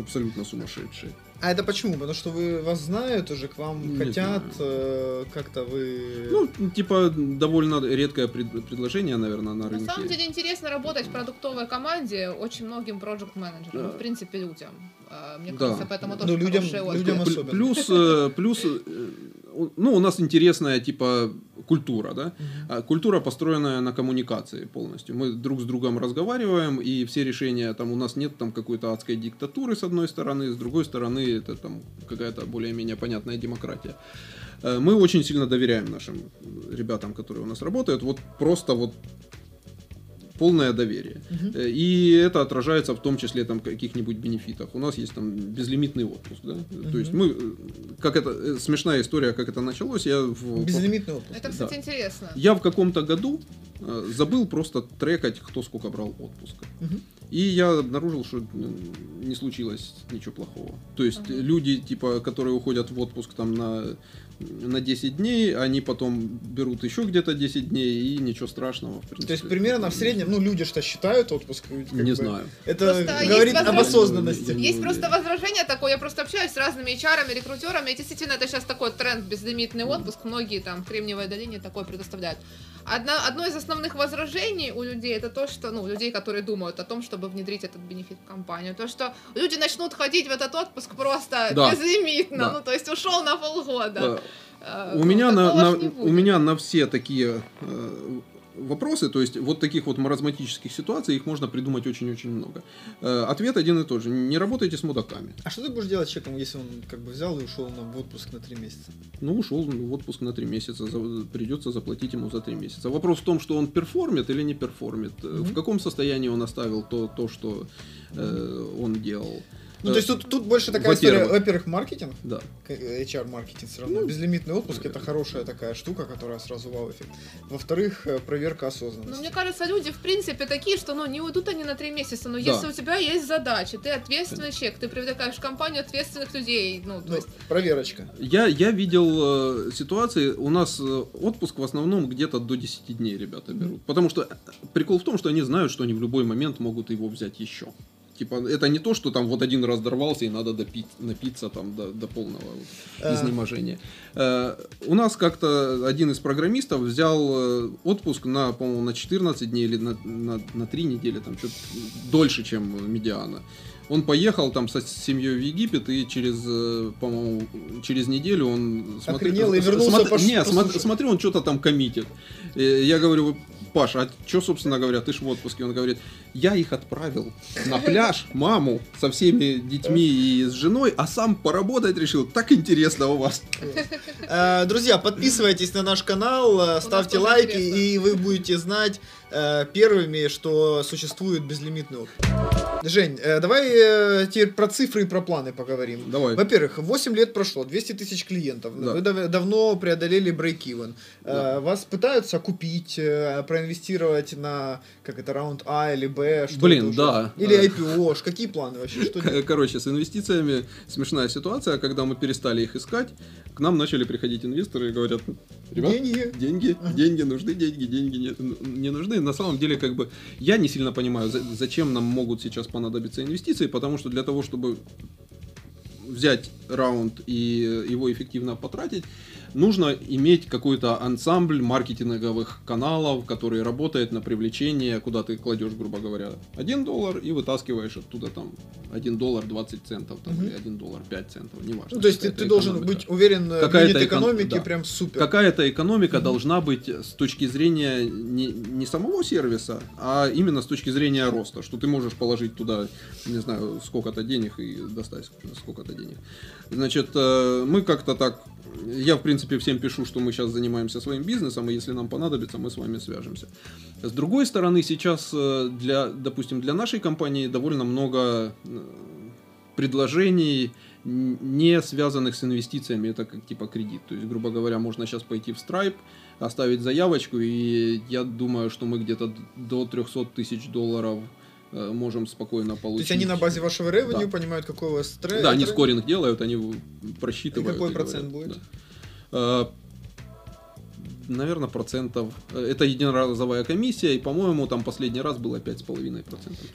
Speaker 3: абсолютно сумасшедшее.
Speaker 2: А это почему? Потому что вы вас знают уже, к вам
Speaker 3: Не
Speaker 2: хотят,
Speaker 3: знаю.
Speaker 2: э, как-то вы...
Speaker 3: Ну, типа, довольно редкое пред- предложение, наверное, на
Speaker 1: На
Speaker 3: рынке.
Speaker 1: самом деле интересно работать в продуктовой команде очень многим проект менеджерам
Speaker 3: Да.
Speaker 1: в принципе, людям. А, Мне
Speaker 3: Да.
Speaker 1: кажется, поэтому тоже
Speaker 2: Ну, людям-
Speaker 1: хорошие отзывы.
Speaker 2: людям
Speaker 3: Пл-
Speaker 2: особенно.
Speaker 3: Плюс, э, плюс, э, ну, у нас интересная, типа, культура, да? А Культура, построенная на коммуникации полностью. Мы друг с другом разговариваем, и все решения, там, у нас нет там какой-то адской диктатуры с одной стороны, с другой стороны, это там какая-то более-менее понятная демократия. Э, Мы очень сильно доверяем нашим ребятам, которые у нас работают, вот просто вот полное доверие. Э, И это отражается в том числе там каких-нибудь бенефитах. У нас есть там безлимитный отпуск, да. То есть мы, э, как это э, смешная история, как это началось, я в
Speaker 2: Безлимитный отпуск.
Speaker 1: Это, кстати,
Speaker 3: Да.
Speaker 1: интересно.
Speaker 3: я в каком-то году забыл просто трекать, кто сколько брал отпуска.
Speaker 2: Мгм.
Speaker 3: И я обнаружил, что не случилось ничего плохого. То есть
Speaker 1: Ага.
Speaker 3: люди, типа, которые уходят в отпуск там на, на 10 дней, они потом берут еще где-то 10 дней, и ничего страшного, в принципе.
Speaker 2: То есть примерно в среднем, ну люди что считают отпуск?
Speaker 3: Не
Speaker 2: бы,
Speaker 3: знаю.
Speaker 2: Это
Speaker 1: Просто
Speaker 2: говорит об
Speaker 1: возможность-
Speaker 2: осознанности.
Speaker 1: Есть просто возражение такое, я просто общаюсь с разными HR, рекрутерами, и действительно это сейчас такой тренд, безлимитный отпуск, многие там в Кремниевой долине такое предоставляют. Одно, одно из основных возражений у людей это то, что, ну, у людей, которые думают о том, чтобы внедрить этот бенефит в компанию, то, что люди начнут ходить в этот отпуск просто
Speaker 3: Да.
Speaker 1: безлимитно,
Speaker 3: Да.
Speaker 1: ну, то есть ушел на полгода.
Speaker 3: Э,
Speaker 1: Э,
Speaker 3: У
Speaker 1: ну,
Speaker 3: меня на, на- у меня на все такие э, вопросы, то есть вот таких вот маразматических ситуаций, их можно придумать очень-очень много. Э, ответ один и тот же. Не работайте с мудаками.
Speaker 2: А что ты будешь делать с человеком, если он как бы взял и ушел на, в отпуск на три месяца?
Speaker 3: Ну, ушел в отпуск на три месяца, за- придется заплатить ему за три месяца. Вопрос в том, что он perform ит или не perform ит. Э, В каком состоянии он оставил то, то что э, он делал.
Speaker 2: Ну,
Speaker 3: Э,
Speaker 2: то есть тут, тут больше такая история,
Speaker 3: во-первых.
Speaker 2: маркетинг,
Speaker 3: Да.
Speaker 2: HR-маркетинг все равно.
Speaker 3: Ну,
Speaker 2: Безлимитный отпуск это хорошая такая штука, которая сразу вау-эффект. Во-вторых, э, проверка
Speaker 1: Ну,
Speaker 2: осознанности.
Speaker 1: мне кажется, люди, в принципе, такие, что, ну, не уйдут они на три месяца, но
Speaker 3: Да.
Speaker 1: если у тебя есть задачи, ты ответственный человек, ты привлекаешь в компанию ответственных людей, ну, то
Speaker 2: Ну,
Speaker 1: есть...
Speaker 2: проверочка.
Speaker 3: Я, я видел э, ситуации, у нас э, отпуск в основном где-то до 10 дней ребята берут. Потому что э, прикол в том, что они знают, что они в любой момент могут его взять еще. Типа, это не то, что там вот один раз дорвался и надо допить, напиться там до, до полного вот
Speaker 2: А.
Speaker 3: изнеможения. Э, у нас как-то один из программистов взял э, отпуск на, по-моему, на 14 дней или на, на, на 3 недели, там что-то дольше, чем медиана. Он поехал там со семьей в Египет и через, э, по-моему, через неделю он
Speaker 2: Охренел и вернулся пош-
Speaker 3: Не, смо-
Speaker 2: послушать.
Speaker 3: смотрю, он что-то там коммитит. Э, Я говорю, Паш, а что, собственно говоря, ты ж в отпуске? Он говорит, я их отправил на пляж, [laughs] маму со всеми детьми и с женой, а сам поработать решил. Так интересно у вас.
Speaker 2: Э, Друзья, подписывайтесь на наш канал, э, ставьте лайки, и вы будете знать э, первыми, что существует безлимитный отпуск. Жень, э, давай э, теперь про цифры и про планы поговорим.
Speaker 3: Давай.
Speaker 2: Во-первых, 8 лет прошло, 200 тысяч клиентов.
Speaker 3: Да.
Speaker 2: Вы дав- давно преодолели break-even. Э,
Speaker 3: Да.
Speaker 2: Вас пытаются купить, э, проинвестировать на, как это, раунд А или Б? что
Speaker 3: Блин, да.
Speaker 2: Или
Speaker 3: Э.
Speaker 2: IPO, ж, какие планы вообще? Что?
Speaker 3: Короче, с инвестициями смешная ситуация. Когда мы перестали их искать, к нам начали приходить инвесторы и говорят, ребят,
Speaker 2: Деньги.
Speaker 3: деньги, деньги нужны, деньги, деньги не, не нужны. На самом деле, как бы, я не сильно понимаю, за- зачем нам могут сейчас понадобиться инвестиции, потому что для того, чтобы взять раунд и его эффективно потратить, нужно иметь какой-то ансамбль маркетинговых каналов, который работает на привлечение, куда ты кладешь, грубо говоря, 1 доллар и вытаскиваешь оттуда там 1 доллар 20 центов там,
Speaker 2: Мгм.
Speaker 3: или 1 доллар 5 центов, неважно.
Speaker 2: Ну, то есть ты, ты должен быть уверен э, в
Speaker 3: Какая-то
Speaker 2: юнит
Speaker 3: экон-
Speaker 2: экономики
Speaker 3: да.
Speaker 2: прям супер.
Speaker 3: Какая-то экономика должна быть с точки зрения не, не самого сервиса, а именно с точки зрения роста, что ты можешь положить туда, не знаю, сколько-то денег и достать сколько-то денег. Значит, э, мы как-то так, я в принципе всем пишу, что мы сейчас занимаемся своим бизнесом, и если нам понадобится, мы с вами свяжемся. С другой стороны, сейчас э, для, допустим, для нашей компании довольно много э, предложений, не связанных с инвестициями, это как типа кредит. То есть, грубо говоря, можно сейчас пойти в Stripe, оставить заявочку, и я думаю, что мы где-то до 300 тысяч долларов можем спокойно
Speaker 2: То
Speaker 3: получить.
Speaker 2: есть они на базе вашего ревеню
Speaker 3: Да.
Speaker 2: понимают, какой у вас стресс.
Speaker 3: Да, они скоринг делают, они просчитывают.
Speaker 2: И какой
Speaker 3: и
Speaker 2: процент
Speaker 3: говорят,
Speaker 2: будет?
Speaker 3: да. Наверное, процентов. Э, Это единоразовая комиссия, и, по-моему, там последний раз было 5,5%.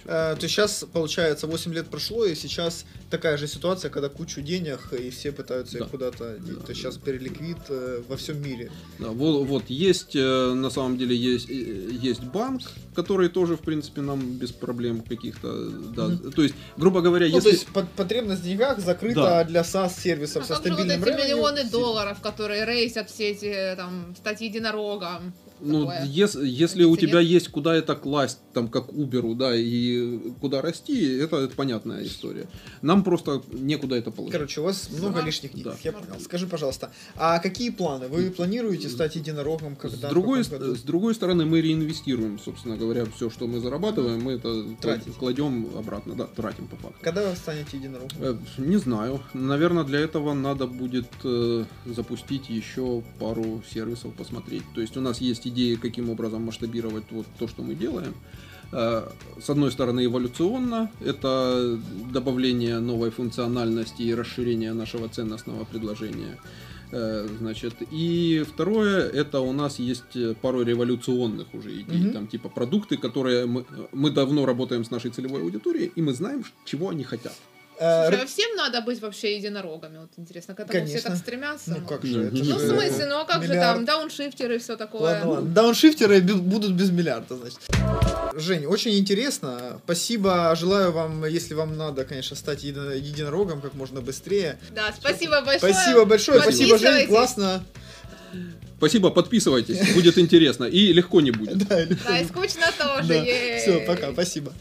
Speaker 2: Э, то есть сейчас, получается, 8 лет прошло, и сейчас такая же ситуация, когда кучу денег, и все пытаются их
Speaker 3: Да.
Speaker 2: куда-то деть.
Speaker 3: Да.
Speaker 2: То есть сейчас переликвид э, во всем мире.
Speaker 3: Да, вот, вот есть, э, на самом деле, есть, есть банк, который тоже, в принципе, нам без проблем каких-то, да.
Speaker 2: Мгм.
Speaker 3: То есть, грубо говоря,
Speaker 2: Ну,
Speaker 3: если...
Speaker 2: то есть потребность в деньгах закрыта
Speaker 3: Да.
Speaker 2: для SaaS-сервисов
Speaker 1: А
Speaker 2: со
Speaker 1: же вот
Speaker 2: стабильным
Speaker 1: эти миллионы долларов, которые рейсят все эти там стать единорогом?
Speaker 3: Ну, ес- если у тебя
Speaker 1: нет?
Speaker 3: есть куда это класть, там, как Uber, да, и куда расти, это, это понятная история. Нам просто некуда это положить.
Speaker 2: Короче, у вас много
Speaker 1: Ага.
Speaker 2: лишних денег,
Speaker 3: Да.
Speaker 2: я понял. Скажи, пожалуйста, а какие планы? Вы планируете стать единорогом, когда?
Speaker 3: с, другой, с другой стороны, мы реинвестируем, собственно говоря, все, что мы зарабатываем, мы это
Speaker 2: Тратите.
Speaker 3: кладем обратно, да, тратим по факту.
Speaker 2: Когда вы станете единорогом?
Speaker 3: Э, Не знаю. Наверное, для этого надо будет э, запустить еще пару сервисов, посмотреть. То есть у нас есть идеи, каким образом масштабировать вот то, что мы делаем. Э, С одной стороны, эволюционно, это добавление новой функциональности и расширение нашего ценностного предложения. Э, Значит, и второе, это у нас есть пару революционных уже идей,
Speaker 2: Мгм.
Speaker 3: там типа продукты, которые мы, мы давно работаем с нашей целевой аудиторией, и мы знаем, чего они хотят.
Speaker 2: Э,
Speaker 1: Слушай, а всем надо быть вообще единорогами? Вот интересно, к этому все
Speaker 2: Конечно.
Speaker 1: так стремятся?
Speaker 2: Ну как
Speaker 3: Ну,
Speaker 2: же, это
Speaker 3: ну,
Speaker 2: же
Speaker 1: Ну, в смысле, ну а как же
Speaker 2: миллиард.
Speaker 1: там дауншифтеры и все такое?
Speaker 2: Ладно, ладно. Дауншифтеры бу- будут без миллиарда, значит. Жень, очень интересно. Спасибо. Желаю вам, если вам надо, конечно, стать едино- единорогом как можно быстрее.
Speaker 1: Да, спасибо большое.
Speaker 2: Спасибо большое. Спасибо, Жень. Классно.
Speaker 3: Спасибо, подписывайтесь, будет интересно и легко не будет.
Speaker 2: Да,
Speaker 1: и скучно тоже.
Speaker 2: Да. Все, пока. Спасибо.